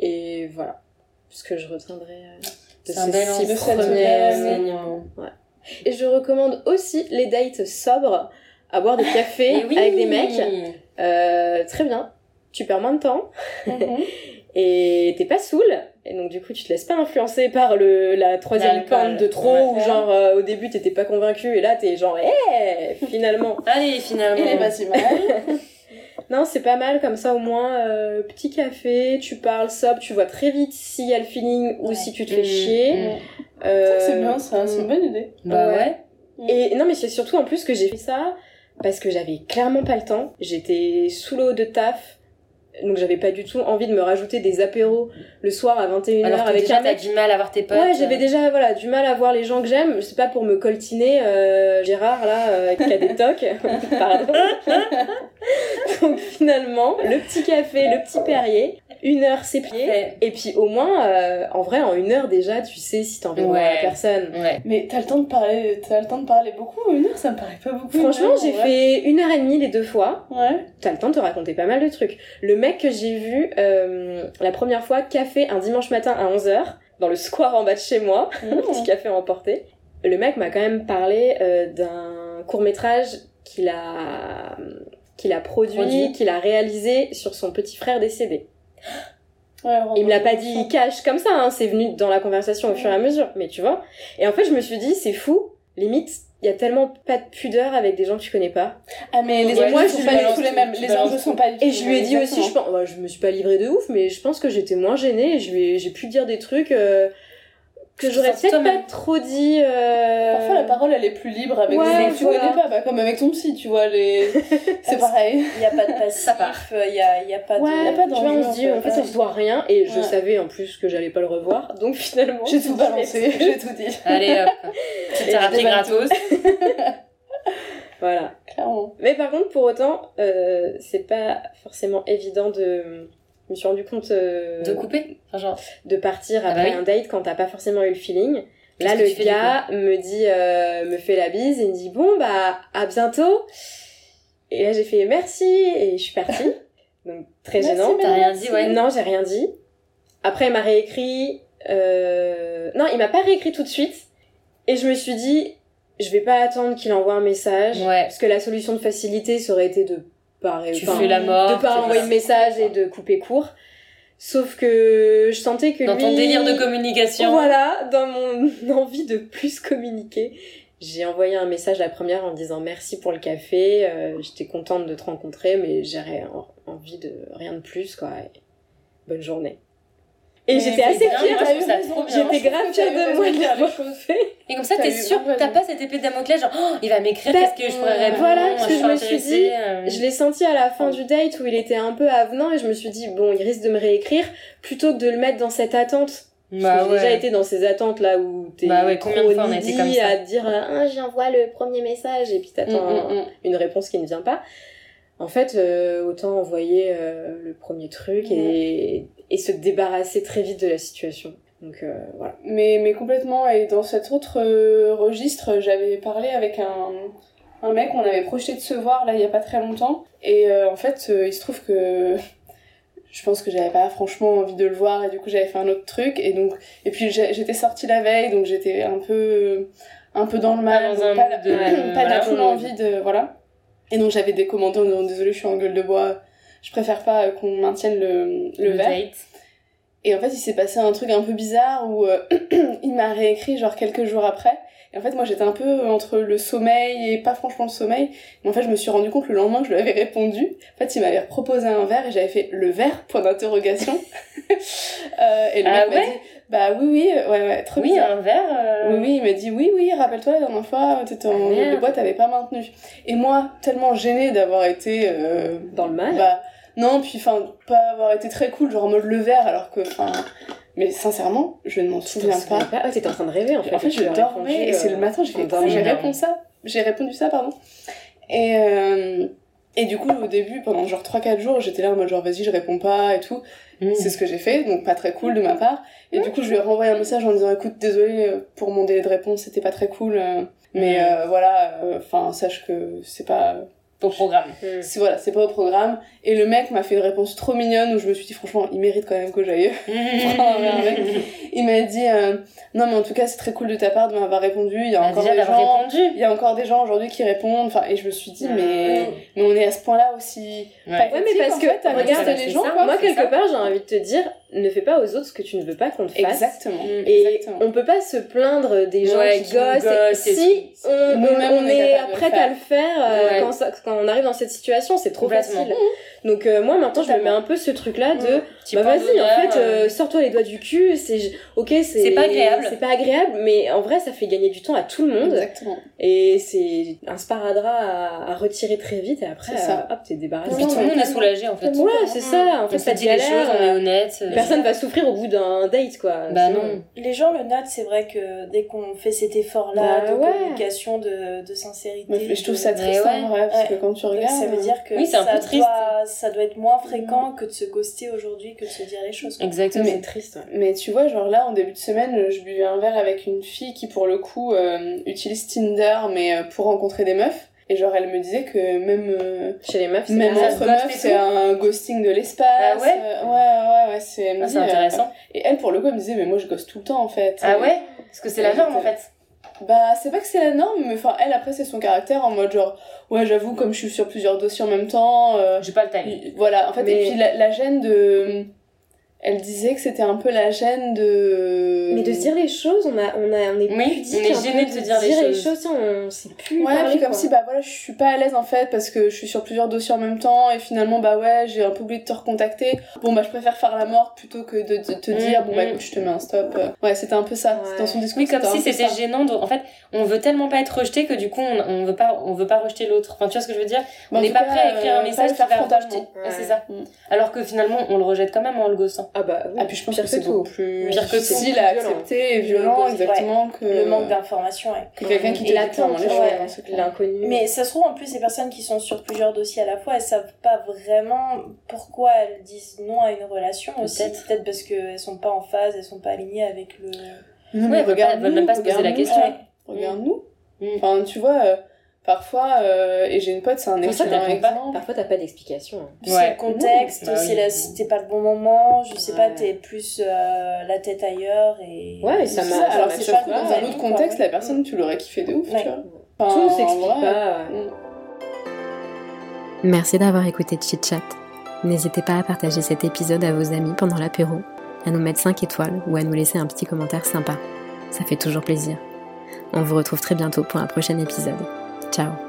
et voilà. Ce que je retiendrai euh, de ces six enseignement. Ouais. Et je recommande aussi les dates sobres, à boire des cafés Et oui. avec des mecs. Euh, très bien. Tu perds moins de temps Mhm. et t'es pas saoul. Et donc du coup, tu te laisses pas influencer par le la troisième pinte de trop Ouais. ou genre euh, au début t'étais pas convaincu et là t'es genre eh finalement. Allez, finalement. Il est pas si mal. non, c'est pas mal comme ça au moins euh, petit café, tu parles sobre, tu vois très vite s'il y a le feeling ou Ouais. si tu te fais Mm, chier. mm. Euh, c'est bien ça, c'est une bonne idée. Bah Ouais. ouais. Et non, mais c'est surtout en plus que j'ai fait ça parce que j'avais clairement pas le temps. J'étais sous l'eau de taf. Donc j'avais pas du tout envie de me rajouter des apéros le soir à 21h Alors que avec déjà, un mec. du mal à voir tes potes. Ouais, j'avais déjà voilà du mal à voir les gens que j'aime. C'est pas pour me coltiner euh, Gérard là euh, qui a des tocs. Pardon. Donc finalement, le petit café, le petit Perrier, une heure c'est plié. Ouais. Et puis au moins, euh, en vrai, en une heure déjà, tu sais si t'as envie de voir la personne. Ouais. Mais t'as le temps de parler, t'as le temps de parler beaucoup. Une heure, ça me paraît pas beaucoup. Franchement, j'ai fait une heure et demie les deux fois. Ouais. T'as le temps de te raconter pas mal de trucs. Le mec que j'ai vu euh, la première fois, café un dimanche matin à 11h, dans le square en bas de chez moi, petit café emporté. Le mec m'a quand même parlé euh, d'un court métrage qu'il a qu'il a produit, Produit. qu'il a réalisé sur son petit frère décédé. Ouais, Il me l'a pas dit cash comme ça, hein, c'est venu dans la conversation au fur et à mesure, mais tu vois. Et en fait, je me suis dit, c'est fou, limite, il y a tellement pas de pudeur avec des gens que tu connais pas. Ah mais les enjeux moi, sont pas du tout les mêmes. Les enjeux sont pas du tout Et je lui ai dit aussi, je pense, je me suis pas livrée de ouf, mais je pense que j'étais moins gênée j'ai pu dire des trucs euh, que j'aurais peut-être pas trop dit. euh, Parfois la parole elle est plus libre avec Ouais, des gens que tu voilà. connais pas, bah, comme avec ton psy, tu vois les. C'est pareil. Il n'y a pas de passif, euh, il n'y a, il y a pas Ouais, de... y a pas tu vois, on se dit, en fait. on se doit rien, et je Ouais. savais en plus que j'allais pas le revoir, donc finalement. J'ai tout balancé, j'ai tout dit. Allez hop. Petite Et thérapie je gratos. Voilà. Clairement. Mais par contre, pour autant, euh, c'est pas forcément évident de. Je me suis rendu compte euh, De couper. Enfin, genre. de partir Ah bah après oui. un date quand t'as pas forcément eu le feeling. Là, le gars me dit, euh, me fait la bise et me dit bon bah à bientôt. Et là j'ai fait merci et je suis partie. Donc très gênant. T'as rien dit, ouais. Non, j'ai rien dit. Après il m'a réécrit. euh, Non, il m'a pas réécrit tout de suite. Et je me suis dit je vais pas attendre qu'il envoie un message Ouais. parce que la solution de facilité ça aurait été de pas ré- Tu fais la mort. de pas envoyer de message et de couper court. Sauf que je sentais que Dans lui... ton délire de communication. Voilà, dans mon envie de plus communiquer, j'ai envoyé un message la première en disant merci pour le café, euh, j'étais contente de te rencontrer, mais j'aurais en- envie de rien de plus, quoi. et bonne journée. Et j'étais assez fière. J'étais grave fière de moi de l'avoir fait. Et comme ça, t'es eu sûr, vraiment t'as pas cette épée de Damoclès, genre, oh, il va m'écrire, Bah, qu'est-ce que je pourrais répondre voilà, parce que je me suis dit, euh, Je l'ai senti à la fin du date où il était un peu avenant et je me suis dit, bon, il risque de me réécrire plutôt que de le mettre dans cette attente. Parce Bah que j'ai déjà été dans ces attentes là où t'es Bah ouais, combien de trop fois on a été needy comme ça à te dire, ah, j'envoie le premier message et puis t'attends Mm, mm, mm. une réponse qui ne vient pas. En fait, euh, autant envoyer euh, le premier truc et, et se débarrasser très vite de la situation. Donc euh, voilà. Mais, mais complètement, et dans cet autre euh, registre, j'avais parlé avec un, un mec, on avait projeté de se voir là il y a pas très longtemps, et euh, en fait, euh, il se trouve que je pense que j'avais pas franchement envie de le voir, et du coup j'avais fait un autre truc, et donc, et puis j'étais sortie la veille, donc j'étais un peu, un peu dans le mal, Pas du tout l'envie de, voilà. Et donc j'avais décommandé en disant désolé, je suis en gueule de bois, je préfère pas qu'on maintienne le, le, verre. date. Et en fait, il s'est passé un truc un peu bizarre où euh, il m'a réécrit genre quelques jours après. Et en fait, moi, j'étais un peu entre le sommeil et pas franchement le sommeil. Mais en fait, je me suis rendu compte le lendemain que je lui avais répondu. En fait, il m'avait proposé un verre et j'avais fait le verre point d'interrogation. euh, et le Ah mec m'a ouais? dit bah oui oui ouais ouais trop Oui, bizarre. un verre. euh, Oui, oui, il m'a dit oui, oui, rappelle-toi, la dernière fois, t'étais en Ah, de bois, t'avais pas maintenu. Et moi, tellement gênée d'avoir été euh, Dans le mal. bah non puis enfin pas avoir été très cool genre en mode le verre alors que enfin mais sincèrement je ne m'en souviens pas Ah ouais, t'étais en train de rêver en fait. en fait je dormais et c'est euh, le matin j'ai fait j'ai répondu ça j'ai répondu ça pardon et euh, et du coup au début pendant genre 3-4 jours j'étais là en mode genre vas-y je réponds pas et tout mm. c'est ce que j'ai fait donc pas très cool de ma part et du coup je lui ai renvoyé un message en disant écoute désolé pour mon délai de réponse c'était pas très cool euh, mais Mm. euh, voilà enfin sache que c'est pas Au programme. Mm. c'est voilà, c'est pas au programme. Et le mec m'a fait une réponse trop mignonne où je me suis dit franchement, il mérite quand même que j'aille. verre avec. Il m'a dit euh, non mais en tout cas c'est très cool de ta part de m'avoir répondu. Il y a Bah, encore déjà des gens. répondu. Il y a encore des gens aujourd'hui qui répondent. Enfin et je me suis dit mais mais on est à ce point-là aussi. Ouais. Ouais, mais parce en que, fait, à regarde, les gens quoi. Moi, quelque ça. part, j'ai envie de te dire, ne fais pas aux autres ce que tu ne veux pas qu'on te fasse. Exactement. Et Exactement. on peut pas se plaindre des gens Ouais, qui qui gossent. et si on, on on est faire. à le faire euh, Ouais. quand, ça- quand on arrive dans cette situation, c'est trop facile. Donc euh, moi maintenant je me mets un peu ce truc là de Petit bah vas-y en fait euh, euh, sors-toi les doigts du cul, c'est ok c'est C'est pas agréable. c'est pas agréable mais en vrai ça fait gagner du temps à tout le monde Exactement. et c'est un sparadrap à, à retirer très vite et après ça. euh, hop t'es débarrassé. Et puis tout le monde est soulagé en fait. Ouais c'est ça en On fait ça dit les choses, on est honnête. Personne va souffrir au bout d'un date quoi. Bah non. Les gens le notent, c'est vrai que dès qu'on fait cet effort-là Bah de communication, de, de sincérité. Je trouve ça triste ouais. en vrai parce que quand tu regardes. ça veut dire que Oui, c'est un ça, peu triste. doit, ça doit être moins fréquent que de se ghoster aujourd'hui que de se dire les choses. quoi. Exactement. c'est triste. ouais. Mais tu vois, genre là, en début de semaine, je buvais un verre avec une fille qui, pour le coup, euh, utilise Tinder, mais euh, pour rencontrer des meufs. Et genre, elle me disait que même, euh, Chez les meufs c'est même entre meufs, c'est un ghosting de l'espace. Ah ouais Euh, ouais, ouais, ouais, c'est... Ah, c'est euh, intéressant. et elle, pour le coup, elle me disait, mais moi, je ghost tout le temps, en fait. Ah ouais Parce que c'est la norme en fait. Bah, c'est pas que c'est la norme, mais enfin, elle, après, c'est son caractère, en mode genre, ouais, j'avoue, comme je suis sur plusieurs dossiers en même temps... euh, J'ai pas le time. il- Voilà, en fait, Mais- et puis la, la gêne de... Elle disait que c'était un peu la gêne de... Mais de se dire les choses, on, a, on, a, on est Oui, on est gêné de se dire les choses. ça, on sait plus Ouais, parler, puis comme quoi. si, bah voilà, je suis pas à l'aise en fait parce que je suis sur plusieurs dossiers en même temps et finalement, bah ouais, j'ai un peu oublié de te recontacter. Bon, bah je préfère faire la mort plutôt que de, de te Mm, dire, bon, bah mm. écoute, je te mets un stop. Euh, Ouais, c'était un peu ça. Ouais. Dans son discours, Oui, comme si peu c'était ça. gênant. de- En fait, on veut tellement pas être rejeté que du coup, on, on veut pas, on veut pas rejeter l'autre. Enfin, tu vois ce que je veux dire? On n'est pas cas, prêt à écrire euh, un pas message qui faire va rejeter. Ouais. C'est ça. Mm. Alors que finalement, on le rejette quand même en le Ah bah oui. Ah, puis je pense Pire que que c'est tout. beaucoup plus Pire que tout. difficile à Violent. accepter et Le violent, exactement, que... Le manque d'information, ouais. que quelqu'un qui choses, hein, l'inconnu. Mais ça se trouve, en plus, ces personnes qui sont sur plusieurs dossiers à la fois, elles savent pas vraiment pourquoi elles disent non à une relation aussi. Peut-être. Parce qu'elles sont pas en phase, elles sont pas alignées avec le. Non, Ouais, mais elles veulent même pas se poser la question. ouais. Regarde-nous. Mm. Enfin, tu vois, euh, parfois, euh, et j'ai une pote, c'est un excellent pas. exemple. Parfois t'as pas d'explication. hein. Ouais. c'est le contexte, Bah c'est oui. la, c'était pas le bon moment, je sais pas, t'es plus euh, la tête ailleurs et. Ouais, mais ça m'a- alors c'est que dans un autre contexte, la personne, tu l'aurais kiffé de ouf, Ouais. tu vois. Enfin, Tout s'explique pas. mm. Merci d'avoir écouté Chit Chat. N'hésitez pas à partager cet épisode à vos amis pendant l'apéro, à nous mettre 5 étoiles ou à nous laisser un petit commentaire sympa. Ça fait toujours plaisir. On vous retrouve très bientôt pour un prochain épisode. Chao.